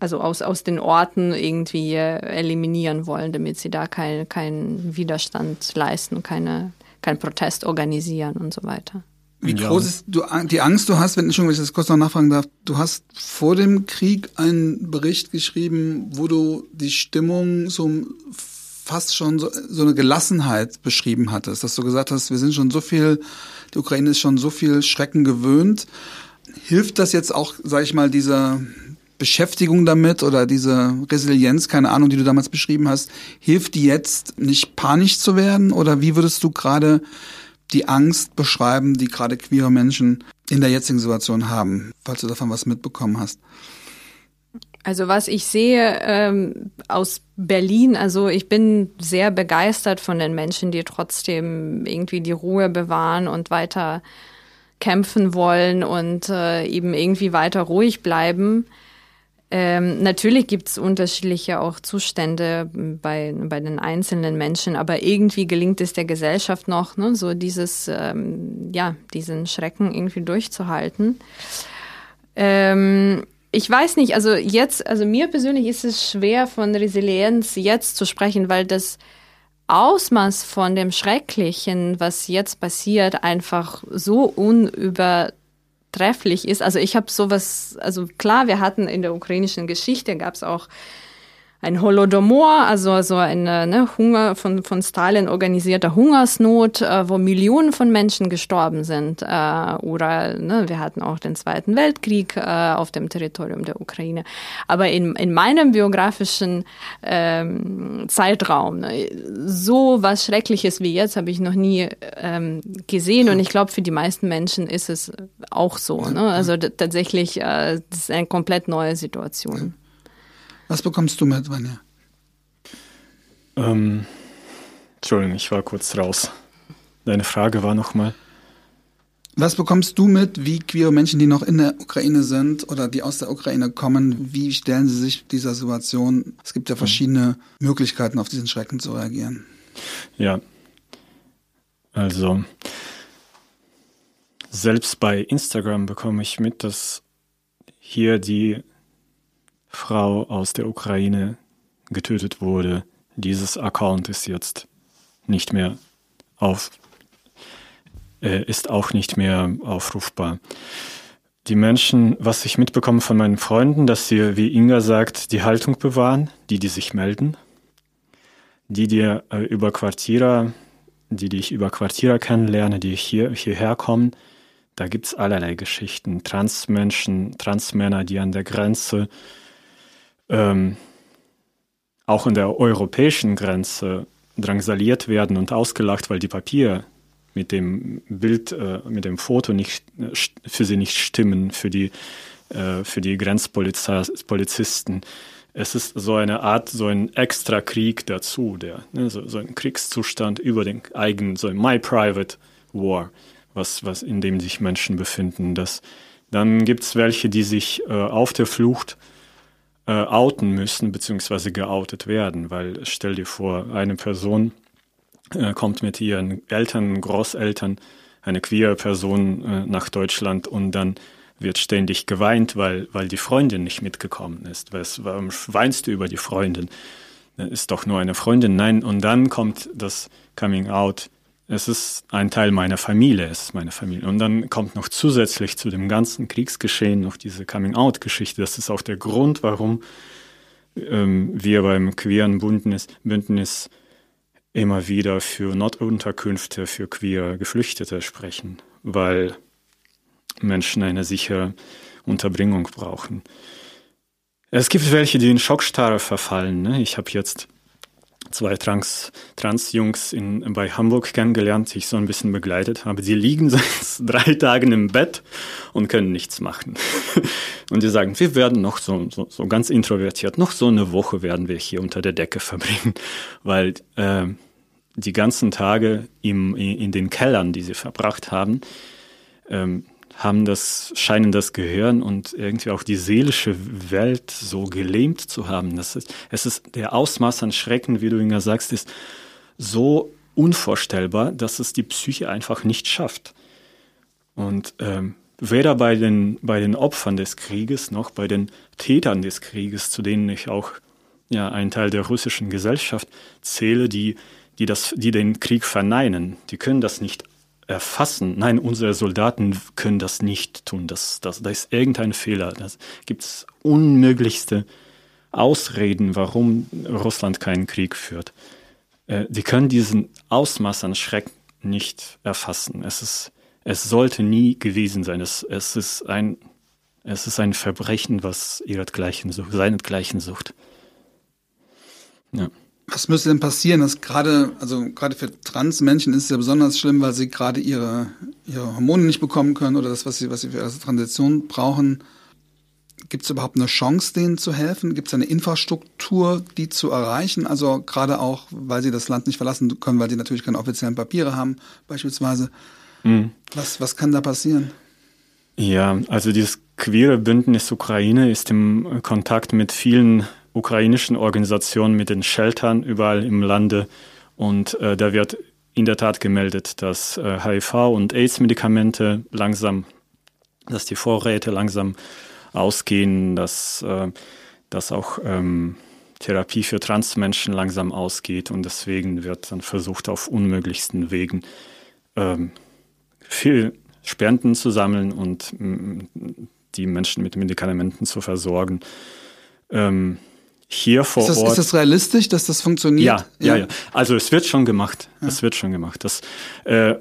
also aus, aus den Orten irgendwie äh, eliminieren wollen, damit sie da keinen kein Widerstand leisten, keine, keinen Protest organisieren und so weiter. Wie groß ist du, die Angst, du hast, wenn ich das kurz noch nachfragen darf, du hast vor dem Krieg einen Bericht geschrieben, wo du die Stimmung so fast schon so, so eine Gelassenheit beschrieben hattest, dass du gesagt hast, wir sind schon so viel, die Ukraine ist schon so viel Schrecken gewöhnt. Hilft das jetzt auch, sag ich mal, dieser Beschäftigung damit oder diese Resilienz, keine Ahnung, die du damals beschrieben hast, hilft die jetzt nicht panisch zu werden? Oder wie würdest du gerade die Angst beschreiben, die gerade queere Menschen in der jetzigen Situation haben, falls du davon was mitbekommen hast. Also was ich sehe ähm, aus Berlin, also ich bin sehr begeistert von den Menschen, die trotzdem irgendwie die Ruhe bewahren und weiter kämpfen wollen und äh, eben irgendwie weiter ruhig bleiben. Ähm, natürlich gibt es unterschiedliche auch Zustände bei, bei den einzelnen Menschen, aber irgendwie gelingt es der Gesellschaft noch, ne, so dieses, ähm, ja, diesen Schrecken irgendwie durchzuhalten. Ähm, ich weiß nicht, also jetzt, also mir persönlich ist es schwer von Resilienz jetzt zu sprechen, weil das Ausmaß von dem Schrecklichen, was jetzt passiert, einfach so unüber trefflich ist. Also ich habe sowas, also klar, wir hatten in der ukrainischen Geschichte, gab es auch ein Holodomor, also so eine ne, Hunger von, von Stalin organisierter Hungersnot, äh, wo Millionen von Menschen gestorben sind. Äh, oder ne, wir hatten auch den Zweiten Weltkrieg äh, auf dem Territorium der Ukraine. Aber in, in meinem biografischen ähm, Zeitraum, ne, so was Schreckliches wie jetzt habe ich noch nie ähm, gesehen. Und ich glaube, für die meisten Menschen ist es auch so. Ne? Also tatsächlich, äh, das ist eine komplett neue Situation. Was bekommst du mit, Vanja? Ähm, Entschuldigung, ich war kurz raus. Deine Frage war nochmal. Was bekommst du mit, wie queere Menschen, die noch in der Ukraine sind oder die aus der Ukraine kommen, wie stellen sie sich dieser Situation? Es gibt ja mhm. verschiedene Möglichkeiten, auf diesen Schrecken zu reagieren. Ja, also selbst bei Instagram bekomme ich mit, dass hier die Frau aus der Ukraine getötet wurde. Dieses Account ist jetzt nicht mehr auf, äh, ist auch nicht mehr aufrufbar. Die Menschen, was ich mitbekomme von meinen Freunden, dass sie, wie Inga sagt, die Haltung bewahren, die, die sich melden, die, die äh, über Quartierer, die, die ich über Quartierer kennenlerne, die hier, hierher kommen, da gibt es allerlei Geschichten. Transmenschen, Transmänner, die an der Grenze ähm, auch an der europäischen Grenze drangsaliert werden und ausgelacht, weil die Papiere mit dem Bild, äh, mit dem Foto nicht, äh, für sie nicht stimmen, für die, äh, für die Grenzpolizisten. Es ist so eine Art, so ein extra Krieg dazu, der, ne, so, so ein Kriegszustand über den eigenen, so ein My Private War, was, was in dem sich Menschen befinden. Das, dann gibt es welche, die sich äh, auf der Flucht äh, outen müssen, beziehungsweise geoutet werden, weil stell dir vor, eine Person äh, kommt mit ihren Eltern, Großeltern, eine queere Person äh, nach Deutschland und dann wird ständig geweint, weil, weil die Freundin nicht mitgekommen ist. Was, warum weinst du über die Freundin? Ist doch nur eine Freundin. Nein, und dann kommt das Coming Out es ist ein Teil meiner Familie, es ist meine Familie. Und dann kommt noch zusätzlich zu dem ganzen Kriegsgeschehen noch diese Coming-out-Geschichte. Das ist auch der Grund, warum ähm, wir beim queeren Bündnis, Bündnis immer wieder für Notunterkünfte für queere Geflüchtete sprechen, weil Menschen eine sichere Unterbringung brauchen. Es gibt welche, die in Schockstarre verfallen. Ne? Ich habe jetzt zwei Trans, Trans-Jungs in, bei Hamburg kennengelernt, die ich so ein bisschen begleitet habe. Die liegen seit drei Tagen im Bett und können nichts machen. und die sagen, wir werden noch so, so, so ganz introvertiert, noch so eine Woche werden wir hier unter der Decke verbringen, weil äh, die ganzen Tage im, in den Kellern, die sie verbracht haben, ähm, haben das, scheinen das Gehirn und irgendwie auch die seelische Welt so gelähmt zu haben. Das ist, es ist der Ausmaß an Schrecken, wie du Inga sagst, ist so unvorstellbar, dass es die Psyche einfach nicht schafft. Und ähm, weder bei den, bei den Opfern des Krieges noch bei den Tätern des Krieges, zu denen ich auch ja, einen Teil der russischen Gesellschaft zähle, die, die, das, die den Krieg verneinen. Die können das nicht erfassen. Nein, unsere Soldaten können das nicht tun. Das, das, da ist irgendein Fehler. Da gibt es unmöglichste Ausreden, warum Russland keinen Krieg führt. Äh, die können diesen Ausmaß an Schreck nicht erfassen. Es ist, es sollte nie gewesen sein. Es, es ist ein, es ist ein Verbrechen, was ihretgleichen seinesgleichen sucht. Ja. Was müsste denn passieren, dass gerade, also gerade für Transmenschen ist es ja besonders schlimm, weil sie gerade ihre, ihre Hormone nicht bekommen können oder das, was sie, was sie für ihre Transition brauchen. Gibt es überhaupt eine Chance, denen zu helfen? Gibt es eine Infrastruktur, die zu erreichen? Also gerade auch, weil sie das Land nicht verlassen können, weil sie natürlich keine offiziellen Papiere haben, beispielsweise. Mhm. Was, was kann da passieren? Ja, also dieses queere Bündnis Ukraine ist im Kontakt mit vielen ukrainischen Organisationen mit den Sheltern überall im Lande. Und äh, da wird in der Tat gemeldet, dass äh, HIV- und AIDS-Medikamente langsam, dass die Vorräte langsam ausgehen, dass, äh, dass auch ähm, Therapie für Transmenschen langsam ausgeht und deswegen wird dann versucht, auf unmöglichsten Wegen ähm, viel Spenden zu sammeln und mm, die Menschen mit Medikamenten zu versorgen. Ähm, hier vor ist das, Ort. Ist das realistisch, dass das funktioniert? Ja, ja, ja. Also es wird schon gemacht. Ja. Es wird schon gemacht. Das, äh,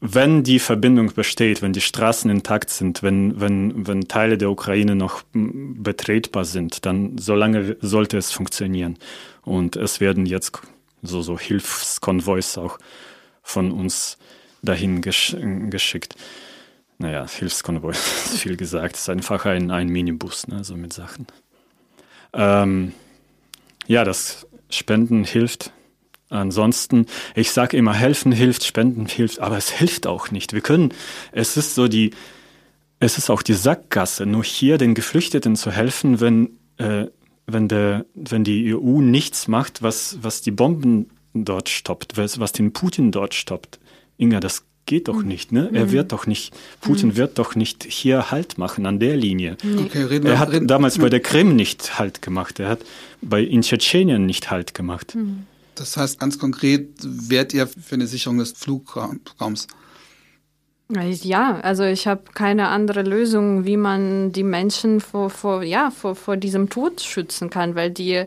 wenn die Verbindung besteht, wenn die Straßen intakt sind, wenn, wenn, wenn Teile der Ukraine noch betretbar sind, dann solange sollte es funktionieren. Und es werden jetzt so, so Hilfskonvois auch von uns dahin gesch geschickt. Naja, Hilfskonvoi ist viel gesagt. Es ist einfach ein, ein Minibus, ne, so mit Sachen. Ähm, ja, das Spenden hilft. Ansonsten, ich sage immer, helfen hilft, spenden hilft, aber es hilft auch nicht. Wir können, es ist so die, es ist auch die Sackgasse, nur hier den Geflüchteten zu helfen, wenn, äh, wenn, der, wenn die EU nichts macht, was, was die Bomben dort stoppt, was, was den Putin dort stoppt. Inga, das geht doch hm. nicht, ne? Er hm. wird doch nicht, Putin hm. wird doch nicht hier Halt machen an der Linie. Okay, reden er hat reden, damals bei der Krim nicht Halt gemacht. Er hat bei in Tschetschenien nicht Halt gemacht. Das heißt ganz konkret, wärt ihr für eine Sicherung des Flugraums? Ja, also ich habe keine andere Lösung, wie man die Menschen vor, vor, ja, vor, vor diesem Tod schützen kann, weil die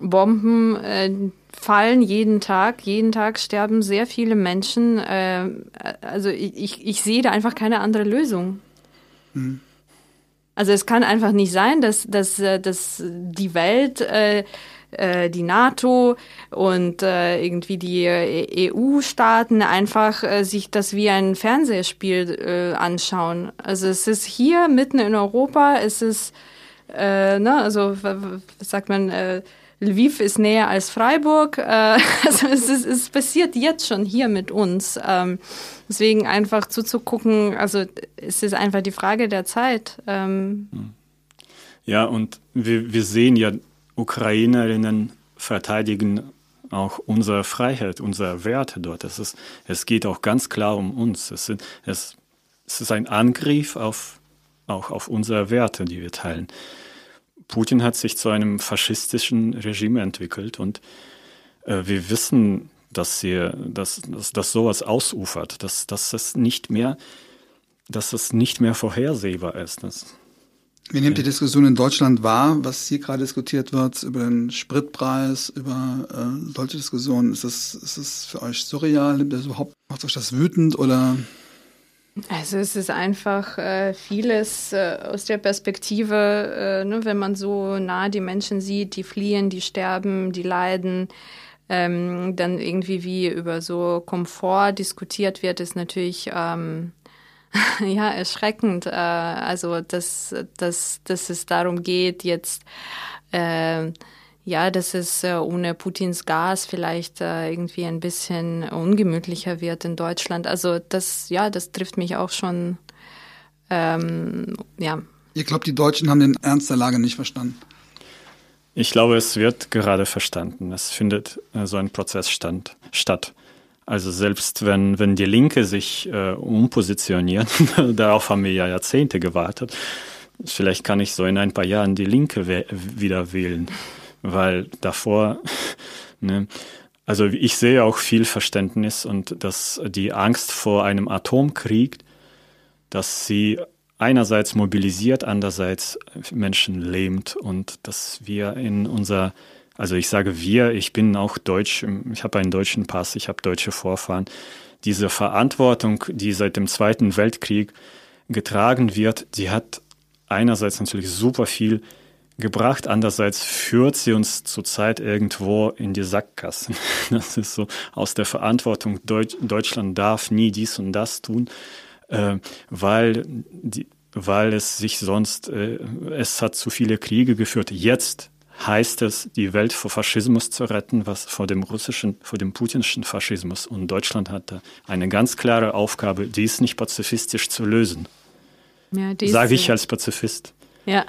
Bomben äh, fallen jeden Tag. Jeden Tag sterben sehr viele Menschen. Äh, also ich, ich sehe da einfach keine andere Lösung. Mhm. Also es kann einfach nicht sein, dass, dass, äh, dass die Welt, äh, äh, die NATO und äh, irgendwie die EU-Staaten einfach äh, sich das wie ein Fernsehspiel äh, anschauen. Also es ist hier mitten in Europa, es ist, äh, ne, also was sagt man, äh, Lviv ist näher als Freiburg. Äh, also es, ist, es passiert jetzt schon hier mit uns. Ähm, deswegen einfach zuzugucken, also es ist einfach die Frage der Zeit. Ähm. Ja, und wir, wir sehen ja, Ukrainerinnen verteidigen auch unsere Freiheit, unsere Werte dort. Es, ist, es geht auch ganz klar um uns. Es, sind, es, es ist ein Angriff auf, auch auf unsere Werte, die wir teilen. Putin hat sich zu einem faschistischen Regime entwickelt und äh, wir wissen, dass sie, dass, dass, dass sowas ausufert, dass, dass es nicht mehr, dass es nicht mehr vorhersehbar ist. Das, Wie nehmt die Diskussion in Deutschland wahr, was hier gerade diskutiert wird, über den Spritpreis, über äh, solche Diskussionen? Ist das, ist das für euch surreal? Nimmt das überhaupt, macht euch das wütend oder? Also es ist einfach äh, vieles äh, aus der Perspektive, äh, ne, wenn man so nah die Menschen sieht, die fliehen, die sterben, die leiden, ähm, dann irgendwie wie über so Komfort diskutiert wird, ist natürlich ähm, ja erschreckend. Äh, also dass, dass, dass es darum geht, jetzt äh, ja, dass es äh, ohne Putins Gas vielleicht äh, irgendwie ein bisschen ungemütlicher wird in Deutschland. Also das, ja, das trifft mich auch schon, ähm, ja. Ihr glaubt, die Deutschen haben den Ernst der Lage nicht verstanden? Ich glaube, es wird gerade verstanden. Es findet äh, so ein Prozess stand, statt. Also selbst wenn, wenn die Linke sich äh, umpositioniert, darauf haben wir ja Jahrzehnte gewartet, vielleicht kann ich so in ein paar Jahren die Linke wieder wählen weil davor, ne, also ich sehe auch viel Verständnis und dass die Angst vor einem Atomkrieg, dass sie einerseits mobilisiert, andererseits Menschen lähmt und dass wir in unser, also ich sage wir, ich bin auch deutsch, ich habe einen deutschen Pass, ich habe deutsche Vorfahren, diese Verantwortung, die seit dem Zweiten Weltkrieg getragen wird, die hat einerseits natürlich super viel gebracht. Andererseits führt sie uns zurzeit irgendwo in die Sackgasse. Das ist so aus der Verantwortung, Deutsch, Deutschland darf nie dies und das tun, äh, weil, die, weil es sich sonst, äh, es hat zu viele Kriege geführt. Jetzt heißt es, die Welt vor Faschismus zu retten, was vor dem russischen, vor dem putinschen Faschismus. Und Deutschland hat da eine ganz klare Aufgabe, die ist nicht pazifistisch zu lösen. Ja, Sage ich als Pazifist. Ja.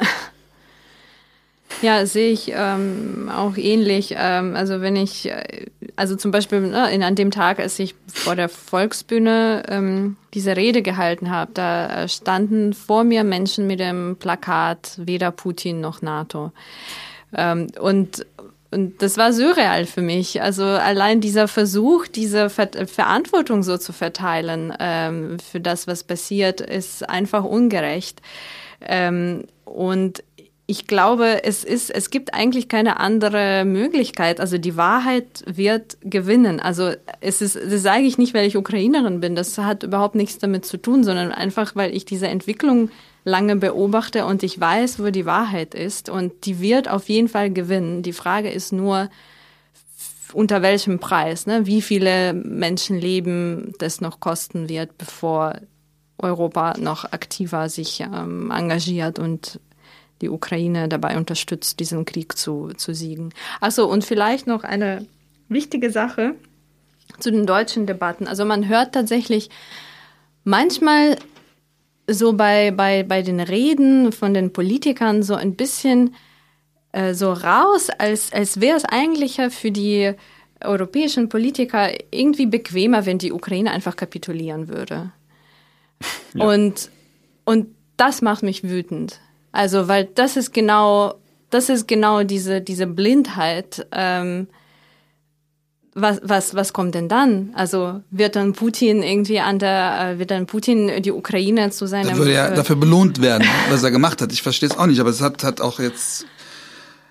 Ja, sehe ich ähm, auch ähnlich. Ähm, also wenn ich, äh, also zum Beispiel ne, in, an dem Tag, als ich vor der Volksbühne ähm, diese Rede gehalten habe, da standen vor mir Menschen mit dem Plakat weder Putin noch NATO. Ähm, und und das war surreal für mich. Also allein dieser Versuch, diese Ver Verantwortung so zu verteilen ähm, für das, was passiert, ist einfach ungerecht. Ähm, und ich glaube, es ist, es gibt eigentlich keine andere Möglichkeit. Also die Wahrheit wird gewinnen. Also es ist, das sage ich nicht, weil ich Ukrainerin bin. Das hat überhaupt nichts damit zu tun, sondern einfach, weil ich diese Entwicklung lange beobachte und ich weiß, wo die Wahrheit ist. Und die wird auf jeden Fall gewinnen. Die Frage ist nur, unter welchem Preis, ne? wie viele Menschenleben das noch kosten wird, bevor Europa noch aktiver sich ähm, engagiert und die Ukraine dabei unterstützt, diesen Krieg zu, zu siegen. Achso, und vielleicht noch eine wichtige Sache zu den deutschen Debatten. Also man hört tatsächlich manchmal so bei, bei, bei den Reden von den Politikern so ein bisschen äh, so raus, als, als wäre es eigentlich ja für die europäischen Politiker irgendwie bequemer, wenn die Ukraine einfach kapitulieren würde. Ja. Und, und das macht mich wütend. Also, weil das ist genau, das ist genau diese, diese Blindheit. Ähm, was, was, was kommt denn dann? Also wird dann Putin irgendwie an der, äh, wird dann Putin die Ukraine zu seinem. Er würde ja äh, dafür belohnt werden, was er gemacht hat. Ich verstehe es auch nicht, aber es hat, hat auch jetzt,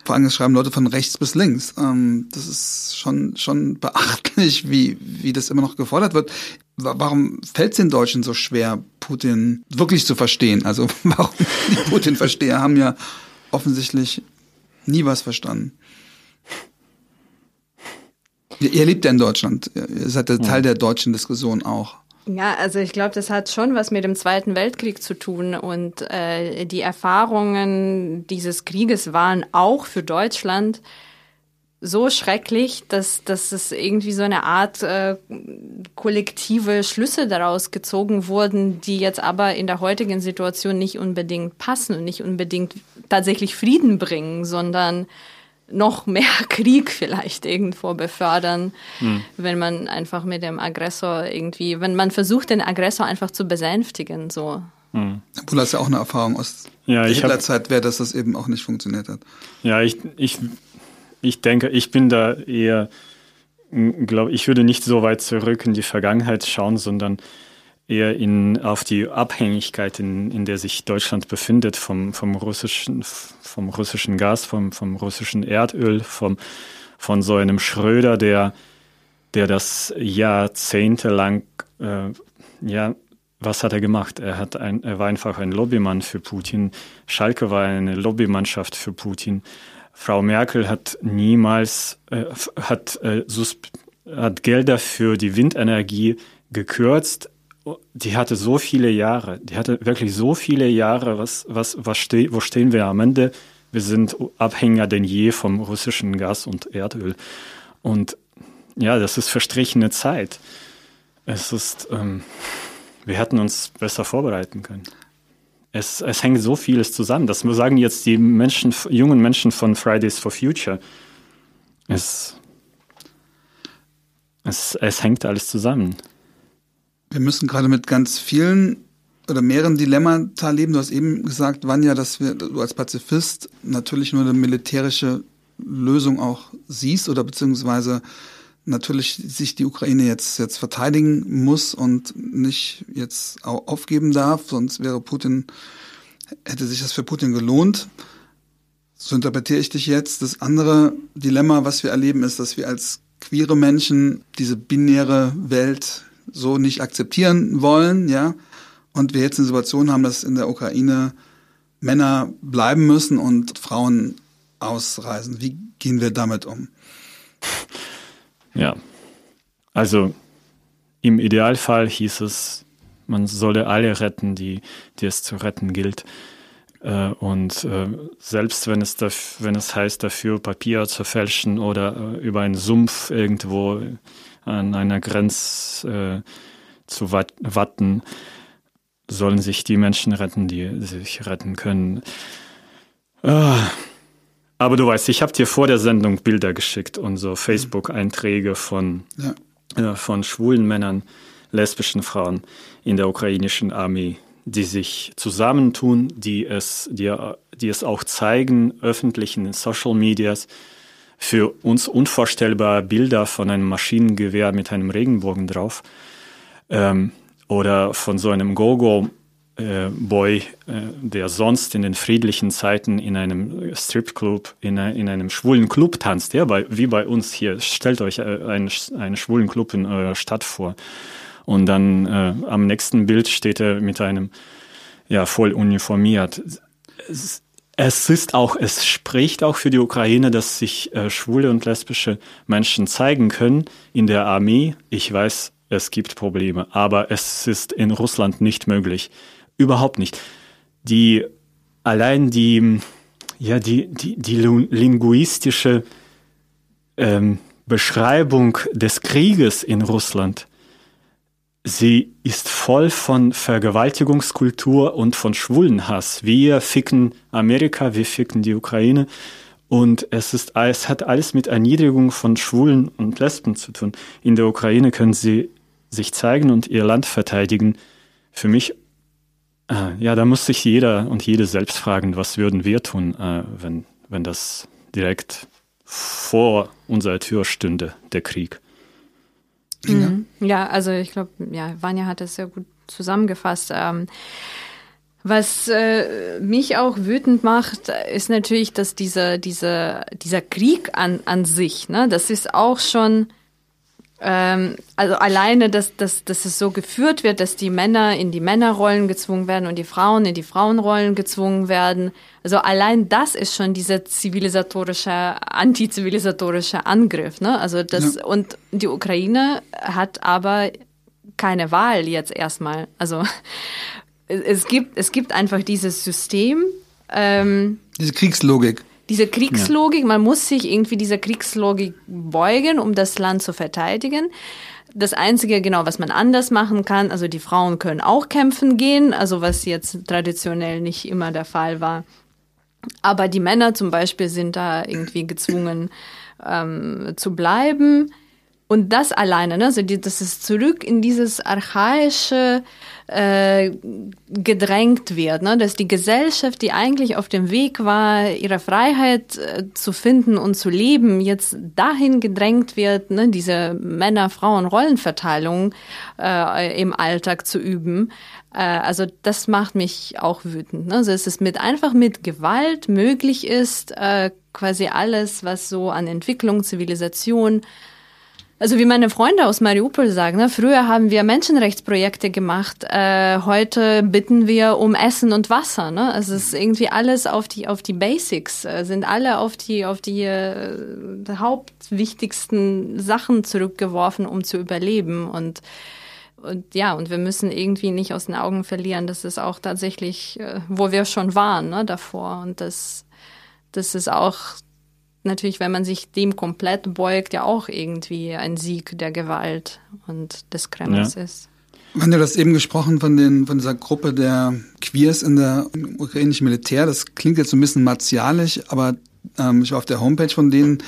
vor allem schreiben Leute von rechts bis links. Ähm, das ist schon, schon beachtlich, wie, wie das immer noch gefordert wird warum fällt es den Deutschen so schwer, Putin wirklich zu verstehen? Also warum die Putin-Versteher haben ja offensichtlich nie was verstanden. Ihr lebt ja in Deutschland. Ihr seid der Teil der deutschen Diskussion auch. Ja, also ich glaube, das hat schon was mit dem Zweiten Weltkrieg zu tun und äh, die Erfahrungen dieses Krieges waren auch für Deutschland so schrecklich, dass, dass es irgendwie so eine Art äh, kollektive Schlüsse daraus gezogen wurden, die jetzt aber in der heutigen Situation nicht unbedingt passen und nicht unbedingt tatsächlich Frieden bringen, sondern noch mehr Krieg vielleicht irgendwo befördern, hm. wenn man einfach mit dem Aggressor irgendwie, wenn man versucht, den Aggressor einfach zu besänftigen, so. Hm. Du hast ja auch eine Erfahrung aus ja, der Hitlerzeit, wäre, dass das eben auch nicht funktioniert hat. Ja, ich, ich ich denke, ich bin da eher glaube ich, würde nicht so weit zurück in die Vergangenheit schauen, sondern eher in, auf die Abhängigkeit, in, in der sich Deutschland befindet vom, vom russischen, vom russischen Gas, vom, vom russischen Erdöl, vom, von so einem Schröder, der, der das jahrzehntelang, äh, ja, was hat er gemacht? Er hat ein, er war einfach ein Lobbymann für Putin. Schalke war eine Lobbymannschaft für Putin. Frau Merkel hat niemals äh, hat, äh, hat Gelder für die Windenergie gekürzt. Die hatte so viele Jahre, die hatte wirklich so viele Jahre. Was, was, was ste wo stehen wir am Ende? Wir sind abhängiger denn je vom russischen Gas und Erdöl. Und ja, das ist verstrichene Zeit. Es ist, ähm, wir hätten uns besser vorbereiten können es, es hängt so vieles zusammen. Das sagen jetzt die Menschen, jungen Menschen von Fridays for Future. Es, es, es hängt alles zusammen. Wir müssen gerade mit ganz vielen oder mehreren Dilemmata leben. Du hast eben gesagt, Vanja, dass wir, du als Pazifist natürlich nur eine militärische Lösung auch siehst oder beziehungsweise natürlich sich die Ukraine jetzt, jetzt verteidigen muss und nicht jetzt aufgeben darf, sonst wäre Putin, hätte sich das für Putin gelohnt. So interpretiere ich dich jetzt. Das andere Dilemma, was wir erleben, ist, dass wir als queere Menschen diese binäre Welt so nicht akzeptieren wollen, ja. Und wir jetzt eine Situation haben, dass in der Ukraine Männer bleiben müssen und Frauen ausreisen. Wie gehen wir damit um? Ja, also im Idealfall hieß es, man solle alle retten, die, die es zu retten gilt. Äh, und äh, selbst wenn es, wenn es heißt, dafür Papier zu fälschen oder äh, über einen Sumpf irgendwo an einer Grenze zu watten, sollen sich die Menschen retten, die sich retten können. Aber du weißt, ich habe dir vor der Sendung Bilder geschickt und so Facebook-Einträge von, ja. äh, von schwulen Männern, lesbischen Frauen in der ukrainischen Armee, die sich zusammentun, die es, die, die es auch zeigen, öffentlich in den Social Medias, für uns unvorstellbare Bilder von einem Maschinengewehr mit einem Regenbogen drauf ähm, oder von so einem Go-Go Boy, äh, der sonst in den friedlichen Zeiten in einem Stripclub, in, in einem schwulen Club tanzt, ja, bei, wie bei uns hier. Stellt euch äh, einen, einen schwulen Club in eurer Stadt vor. Und dann äh, am nächsten Bild steht er mit einem, ja, voll uniformiert. Es, es ist auch, es spricht auch für die Ukraine, dass sich äh, schwule und lesbische Menschen zeigen können in der Armee. Ich weiß, es gibt Probleme, aber es ist in Russland nicht möglich. Überhaupt nicht. Die, allein die, ja, die, die, die linguistische ähm, Beschreibung des Krieges in Russland, sie ist voll von Vergewaltigungskultur und von Schwulenhass. Wir ficken Amerika, wir ficken die Ukraine. Und es ist, es hat alles mit Erniedrigung von Schwulen und Lesben zu tun. In der Ukraine können sie sich zeigen und ihr Land verteidigen. Für mich ja, da muss sich jeder und jede selbst fragen, was würden wir tun, äh, wenn, wenn das direkt vor unserer Tür stünde, der Krieg. Mhm. Ja, also ich glaube, ja, Vanya hat es sehr gut zusammengefasst. Ähm, was äh, mich auch wütend macht, ist natürlich, dass dieser, dieser, dieser Krieg an, an sich, ne, das ist auch schon ähm, also alleine, dass, dass, dass es so geführt wird, dass die Männer in die Männerrollen gezwungen werden und die Frauen in die Frauenrollen gezwungen werden. Also allein das ist schon dieser zivilisatorische, antizivilisatorische Angriff. Ne? Also das ja. und die Ukraine hat aber keine Wahl jetzt erstmal. Also es gibt es gibt einfach dieses System. Ähm, Diese Kriegslogik diese Kriegslogik, ja. man muss sich irgendwie dieser Kriegslogik beugen, um das Land zu verteidigen. Das Einzige, genau, was man anders machen kann, also die Frauen können auch kämpfen gehen, also was jetzt traditionell nicht immer der Fall war. Aber die Männer zum Beispiel sind da irgendwie gezwungen ähm, zu bleiben. Und das alleine, ne, also die, das ist zurück in dieses archaische äh, gedrängt wird, ne, dass die Gesellschaft, die eigentlich auf dem Weg war, ihre Freiheit äh, zu finden und zu leben, jetzt dahin gedrängt wird, ne, diese Männer-Frauen-Rollenverteilung äh, im Alltag zu üben. Äh, also das macht mich auch wütend. Ne? Also es ist mit einfach mit Gewalt möglich ist, äh, quasi alles, was so an Entwicklung, Zivilisation also wie meine Freunde aus Mariupol sagen, ne, früher haben wir Menschenrechtsprojekte gemacht, äh, heute bitten wir um Essen und Wasser. Ne? Also es ist irgendwie alles auf die auf die Basics, äh, sind alle auf die auf die äh, hauptwichtigsten Sachen zurückgeworfen, um zu überleben und und ja, und wir müssen irgendwie nicht aus den Augen verlieren, dass es auch tatsächlich, äh, wo wir schon waren, ne, davor. Und das, das ist auch natürlich, wenn man sich dem komplett beugt, ja auch irgendwie ein Sieg der Gewalt und des Kremls ja. ist. Wir haben ja das eben gesprochen von, den, von dieser Gruppe der Queers in der ukrainischen Militär. Das klingt jetzt so ein bisschen martialisch, aber ähm, ich war auf der Homepage von denen.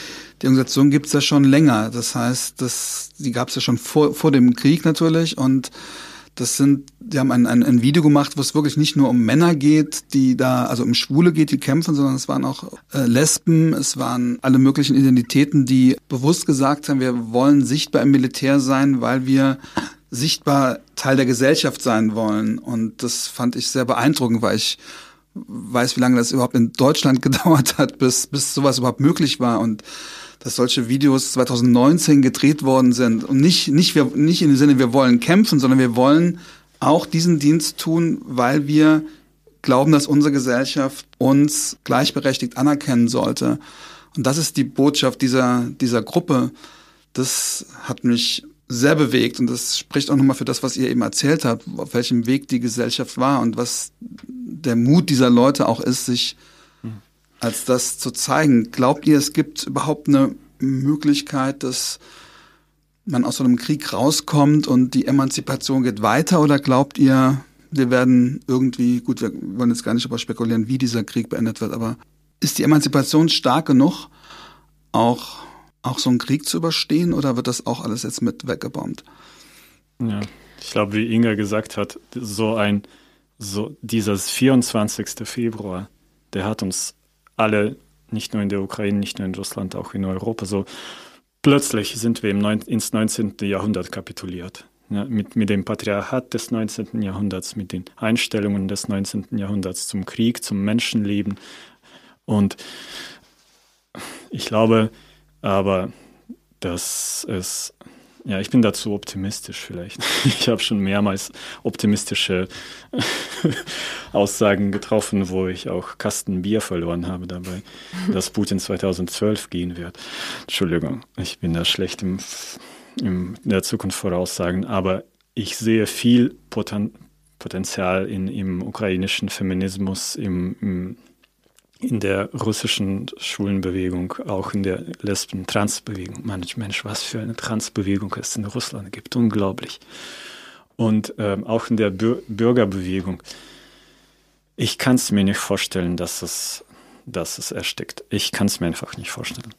Die Organisation gibt's ja schon länger. Das heißt, das, die gab's ja schon vor, vor dem Krieg natürlich und das sind, die haben ein, ein, ein Video gemacht, wo es wirklich nicht nur um Männer geht, die da, also um Schwule geht, die kämpfen, sondern es waren auch äh, Lesben, es waren alle möglichen Identitäten, die bewusst gesagt haben, wir wollen sichtbar im Militär sein, weil wir sichtbar Teil der Gesellschaft sein wollen. Und das fand ich sehr beeindruckend, weil ich weiß, wie lange das überhaupt in Deutschland gedauert hat, bis, bis sowas überhaupt möglich war. Und dass solche Videos 2019 gedreht worden sind. Und nicht, nicht, wir, nicht in dem Sinne, wir wollen kämpfen, sondern wir wollen auch diesen Dienst tun, weil wir glauben, dass unsere Gesellschaft uns gleichberechtigt anerkennen sollte. Und das ist die Botschaft dieser, dieser Gruppe. Das hat mich sehr bewegt und das spricht auch nochmal für das, was ihr eben erzählt habt, auf welchem Weg die Gesellschaft war und was der Mut dieser Leute auch ist, sich als das zu zeigen. Glaubt ihr, es gibt überhaupt eine Möglichkeit, dass man aus so einem Krieg rauskommt und die Emanzipation geht weiter? Oder glaubt ihr, wir werden irgendwie, gut, wir wollen jetzt gar nicht darüber spekulieren, wie dieser Krieg beendet wird, aber ist die Emanzipation stark genug, auch, auch so einen Krieg zu überstehen oder wird das auch alles jetzt mit weggebombt? Ja, ich glaube, wie Inga gesagt hat, so ein, so dieses 24. Februar, der hat uns alle, nicht nur in der Ukraine, nicht nur in Russland, auch in Europa, so plötzlich sind wir im Neun ins 19. Jahrhundert kapituliert. Ja, mit, mit dem Patriarchat des 19. Jahrhunderts, mit den Einstellungen des 19. Jahrhunderts zum Krieg, zum Menschenleben. Und ich glaube aber, dass es ja, ich bin dazu optimistisch vielleicht. Ich habe schon mehrmals optimistische Aussagen getroffen, wo ich auch Kasten Bier verloren habe dabei, dass Putin 2012 gehen wird. Entschuldigung, ich bin da schlecht im, in der Zukunft voraussagen, aber ich sehe viel Poten Potenzial in, im ukrainischen Feminismus, im, im in der russischen Schulenbewegung, auch in der Lesben-Trans-Bewegung. Mensch, Mensch, was für eine Trans-Bewegung es in Russland gibt. Unglaublich. Und ähm, auch in der Bür Bürgerbewegung. Ich kann es mir nicht vorstellen, dass es, dass es erstickt. Ich kann es mir einfach nicht vorstellen.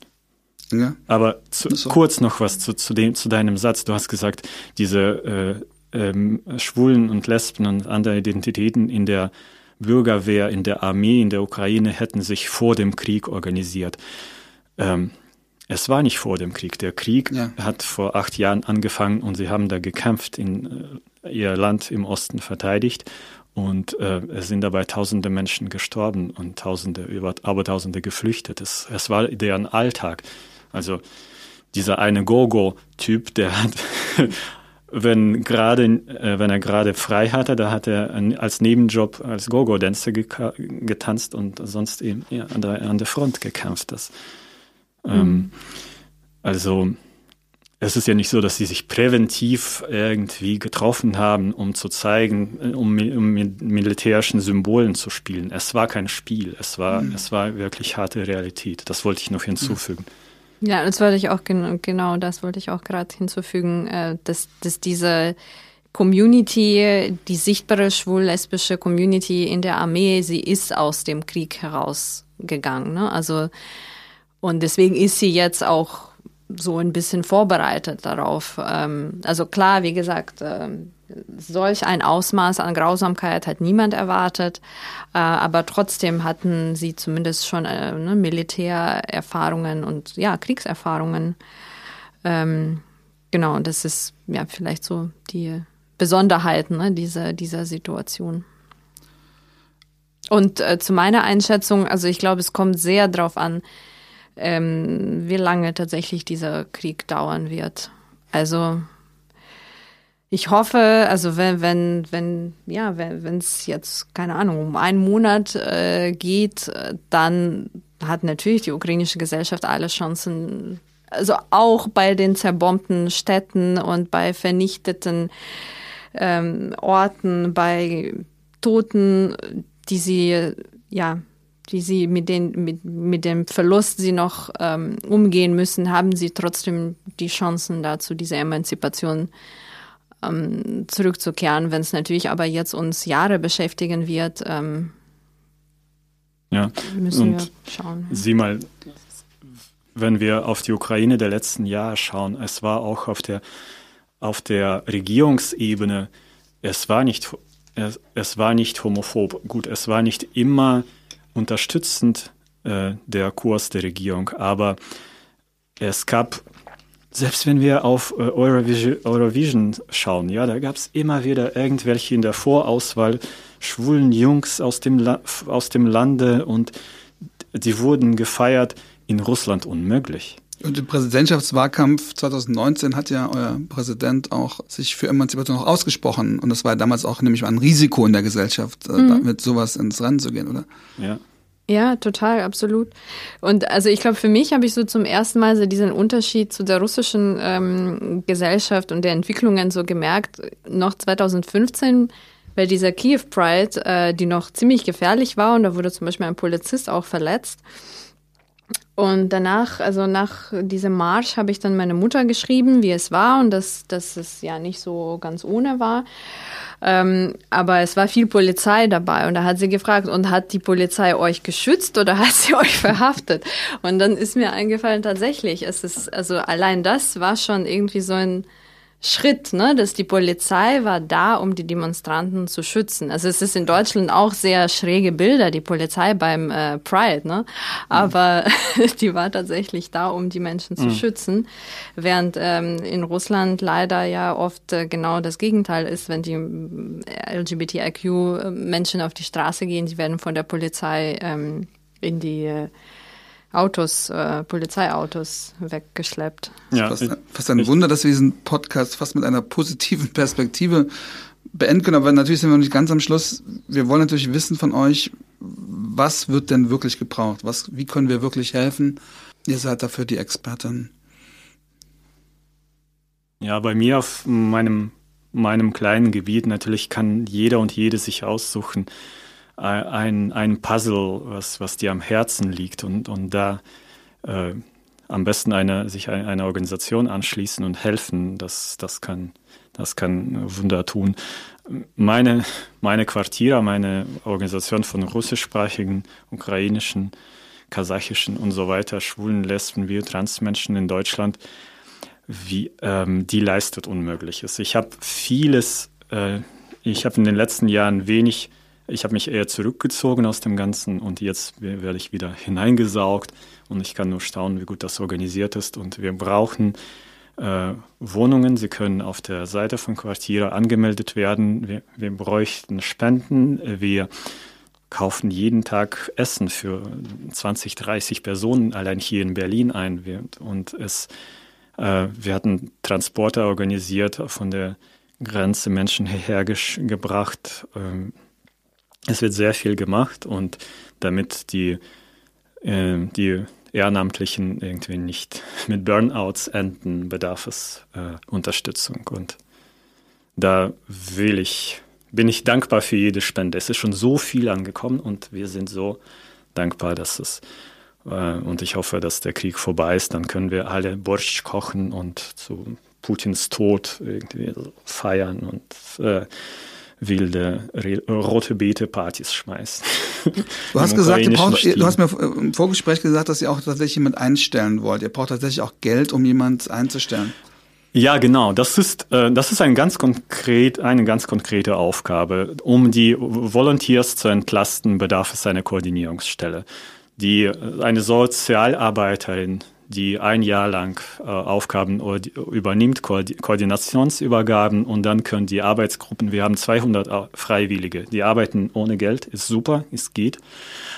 Ja. Aber zu, so. kurz noch was zu, zu, dem, zu deinem Satz. Du hast gesagt, diese äh, ähm, Schwulen und Lesben und andere Identitäten in der Bürgerwehr in der Armee in der Ukraine hätten sich vor dem Krieg organisiert. Ähm, es war nicht vor dem Krieg. Der Krieg ja. hat vor acht Jahren angefangen und sie haben da gekämpft, in, äh, ihr Land im Osten verteidigt. Und äh, es sind dabei tausende Menschen gestorben und tausende, über, aber tausende geflüchtet. Es, es war deren Alltag. Also dieser eine Gogo-Typ, der hat wenn gerade, äh, wenn er gerade frei hatte, da hat er als Nebenjob als Go-Go-Dancer getanzt und sonst eben ja, an, der, an der Front gekämpft. Das, ähm, mhm. also es ist ja nicht so, dass sie sich präventiv irgendwie getroffen haben, um zu zeigen, äh, um, um mit militärischen Symbolen zu spielen. Es war kein Spiel, es war, mhm. es war wirklich harte Realität. Das wollte ich noch hinzufügen. Mhm. Ja, das wollte ich auch genau, das wollte ich auch gerade hinzufügen, äh, dass, dass diese Community, die sichtbare schwul-lesbische Community in der Armee, sie ist aus dem Krieg herausgegangen. Ne? Also und deswegen ist sie jetzt auch so ein bisschen vorbereitet darauf. Ähm, also klar, wie gesagt, ähm, solch ein Ausmaß an Grausamkeit hat niemand erwartet, äh, aber trotzdem hatten sie zumindest schon äh, ne, Militärerfahrungen und ja, Kriegserfahrungen. Ähm, genau, und das ist ja vielleicht so die Besonderheiten ne, dieser, dieser Situation. Und äh, zu meiner Einschätzung, also ich glaube, es kommt sehr darauf an, ähm, wie lange tatsächlich dieser Krieg dauern wird. Also ich hoffe, also wenn, wenn, wenn, ja, wenn es jetzt, keine Ahnung, um einen Monat äh, geht, dann hat natürlich die ukrainische Gesellschaft alle Chancen, also auch bei den zerbombten Städten und bei vernichteten ähm, Orten, bei Toten, die sie, ja, die sie mit, den, mit, mit dem Verlust sie noch ähm, umgehen müssen, haben sie trotzdem die Chancen dazu, diese Emanzipation ähm, zurückzukehren. Wenn es natürlich aber jetzt uns Jahre beschäftigen wird, ähm, ja. müssen Und wir schauen. Sieh mal, wenn wir auf die Ukraine der letzten Jahre schauen, es war auch auf der, auf der Regierungsebene, es war nicht, es, es war nicht homophob. Gut, es war nicht immer unterstützend äh, der Kurs der Regierung, aber es gab selbst wenn wir auf äh, Eurovision, Eurovision schauen, ja, da gab es immer wieder irgendwelche in der Vorauswahl schwulen Jungs aus dem, La aus dem Lande und die wurden gefeiert. In Russland unmöglich. Und im Präsidentschaftswahlkampf 2019 hat ja euer Präsident auch sich für Emanzipation auch ausgesprochen. Und das war damals auch nämlich ein Risiko in der Gesellschaft, äh, mhm. mit sowas ins Rennen zu gehen, oder? Ja. Ja, total, absolut. Und also ich glaube, für mich habe ich so zum ersten Mal so diesen Unterschied zu der russischen ähm, Gesellschaft und der Entwicklungen so gemerkt, noch 2015 bei dieser Kiew Pride, äh, die noch ziemlich gefährlich war und da wurde zum Beispiel ein Polizist auch verletzt. Und danach, also nach diesem Marsch, habe ich dann meine Mutter geschrieben, wie es war und dass, dass es ja nicht so ganz ohne war. Ähm, aber es war viel Polizei dabei und da hat sie gefragt, und hat die Polizei euch geschützt oder hat sie euch verhaftet? Und dann ist mir eingefallen, tatsächlich, es ist, also allein das war schon irgendwie so ein, Schritt, ne, dass die Polizei war da, um die Demonstranten zu schützen. Also es ist in Deutschland auch sehr schräge Bilder, die Polizei beim äh, Pride, ne, aber mhm. die war tatsächlich da, um die Menschen zu mhm. schützen, während ähm, in Russland leider ja oft äh, genau das Gegenteil ist, wenn die äh, LGBTIQ-Menschen auf die Straße gehen, sie werden von der Polizei ähm, in die äh, Autos, äh, Polizeiautos weggeschleppt. Ja, fast, fast ein Wunder, dass wir diesen Podcast fast mit einer positiven Perspektive beenden können. Aber natürlich sind wir noch nicht ganz am Schluss. Wir wollen natürlich wissen von euch, was wird denn wirklich gebraucht? Was, wie können wir wirklich helfen? Ihr seid dafür die Expertin. Ja, bei mir auf meinem, meinem kleinen Gebiet natürlich kann jeder und jede sich aussuchen, ein, ein Puzzle, was, was dir am Herzen liegt und, und da äh, am besten eine, sich eine, eine Organisation anschließen und helfen, das, das, kann, das kann Wunder tun. Meine, meine Quartiere, meine Organisation von russischsprachigen, ukrainischen, kasachischen und so weiter, schwulen, lesben, wir Transmenschen in Deutschland, wie, ähm, die leistet Unmögliches. Ich habe vieles, äh, ich habe in den letzten Jahren wenig ich habe mich eher zurückgezogen aus dem Ganzen und jetzt werde ich wieder hineingesaugt und ich kann nur staunen, wie gut das organisiert ist. Und wir brauchen äh, Wohnungen. Sie können auf der Seite von Quartiere angemeldet werden. Wir, wir bräuchten Spenden. Wir kaufen jeden Tag Essen für 20, 30 Personen allein hier in Berlin ein. Und es, äh, wir hatten Transporter organisiert von der Grenze Menschen hierher gebracht. Es wird sehr viel gemacht und damit die, äh, die Ehrenamtlichen irgendwie nicht mit Burnouts enden, bedarf es äh, Unterstützung. Und da will ich, bin ich dankbar für jede Spende. Es ist schon so viel angekommen und wir sind so dankbar, dass es äh, und ich hoffe, dass der Krieg vorbei ist. Dann können wir alle Borscht kochen und zu Putins Tod irgendwie feiern und äh, wilde rote Beete Partys schmeißen. Du hast gesagt, braucht, du hast mir im Vorgespräch gesagt, dass ihr auch tatsächlich jemand einstellen wollt. Ihr braucht tatsächlich auch Geld, um jemand einzustellen. Ja, genau. Das ist, äh, das ist ein ganz konkret, eine ganz konkrete Aufgabe. Um die Volunteers zu entlasten, bedarf es einer Koordinierungsstelle. Die, eine Sozialarbeiterin, die ein Jahr lang äh, Aufgaben übernimmt, Koordinationsübergaben und dann können die Arbeitsgruppen, wir haben 200 Freiwillige, die arbeiten ohne Geld, ist super, es geht,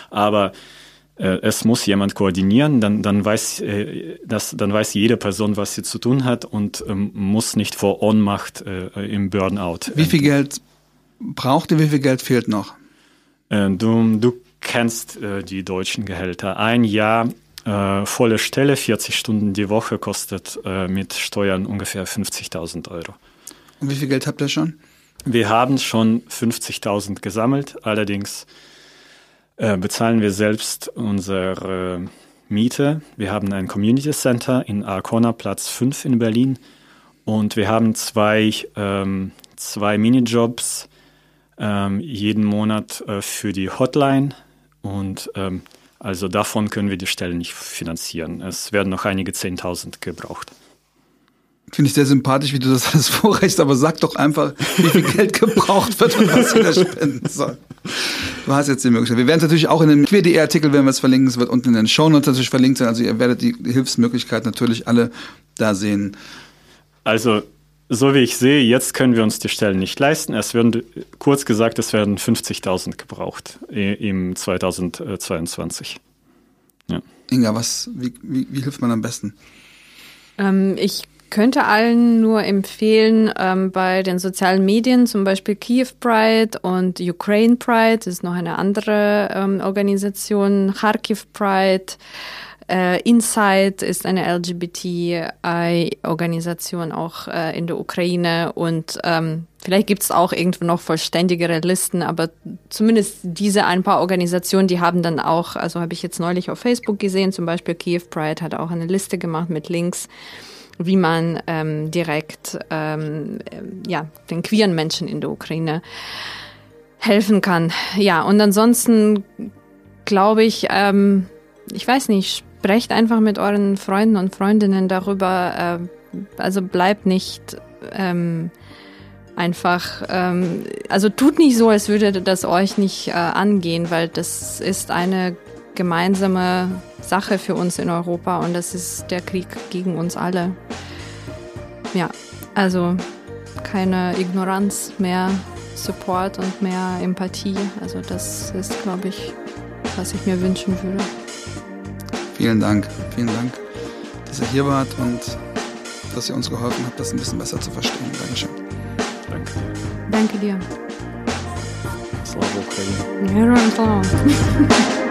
aber äh, es muss jemand koordinieren, dann, dann, weiß, äh, das, dann weiß jede Person, was sie zu tun hat und ähm, muss nicht vor Ohnmacht äh, im Burnout. Wie viel Geld braucht ihr, wie viel Geld fehlt noch? du, du kennst die deutschen Gehälter. Ein Jahr volle Stelle, 40 Stunden die Woche, kostet mit Steuern ungefähr 50.000 Euro. Und wie viel Geld habt ihr schon? Wir haben schon 50.000 gesammelt, allerdings äh, bezahlen wir selbst unsere Miete. Wir haben ein Community Center in Arkona Platz 5 in Berlin und wir haben zwei, ähm, zwei Minijobs ähm, jeden Monat äh, für die Hotline und ähm, also davon können wir die Stelle nicht finanzieren. Es werden noch einige 10.000 gebraucht. Finde ich sehr sympathisch, wie du das alles vorreichst, aber sag doch einfach, wie viel Geld gebraucht wird und was jeder spenden soll. Du hast jetzt die Möglichkeit. Wir werden es natürlich auch in dem QDE-Artikel, wenn wir es verlinken, es wird unten in den Shownotes natürlich verlinkt sein. Also ihr werdet die Hilfsmöglichkeit natürlich alle da sehen. Also, so wie ich sehe, jetzt können wir uns die Stellen nicht leisten. Es werden, kurz gesagt, es werden 50.000 gebraucht im 2022. Ja. Inga, was, wie, wie, wie hilft man am besten? Ähm, ich könnte allen nur empfehlen, ähm, bei den sozialen Medien, zum Beispiel Kiew Pride und Ukraine Pride, das ist noch eine andere ähm, Organisation, Kharkiv Pride, äh, Inside ist eine LGBTI-Organisation auch äh, in der Ukraine und ähm, vielleicht gibt es auch irgendwo noch vollständigere Listen, aber zumindest diese ein paar Organisationen, die haben dann auch, also habe ich jetzt neulich auf Facebook gesehen, zum Beispiel Kiew Pride hat auch eine Liste gemacht mit Links wie man ähm, direkt ähm, ja, den queeren Menschen in der Ukraine helfen kann. Ja, und ansonsten glaube ich, ähm, ich weiß nicht, sprecht einfach mit euren Freunden und Freundinnen darüber. Äh, also bleibt nicht ähm, einfach, ähm, also tut nicht so, als würde das euch nicht äh, angehen, weil das ist eine gemeinsame Sache für uns in Europa und das ist der Krieg gegen uns alle. Ja, also keine Ignoranz, mehr Support und mehr Empathie. Also das ist, glaube ich, was ich mir wünschen würde. Vielen Dank, vielen Dank, dass ihr hier wart und dass ihr uns geholfen habt, das ein bisschen besser zu verstehen. Dankeschön. Danke. Danke dir. Slavo Ukraine. Ja, Slavo.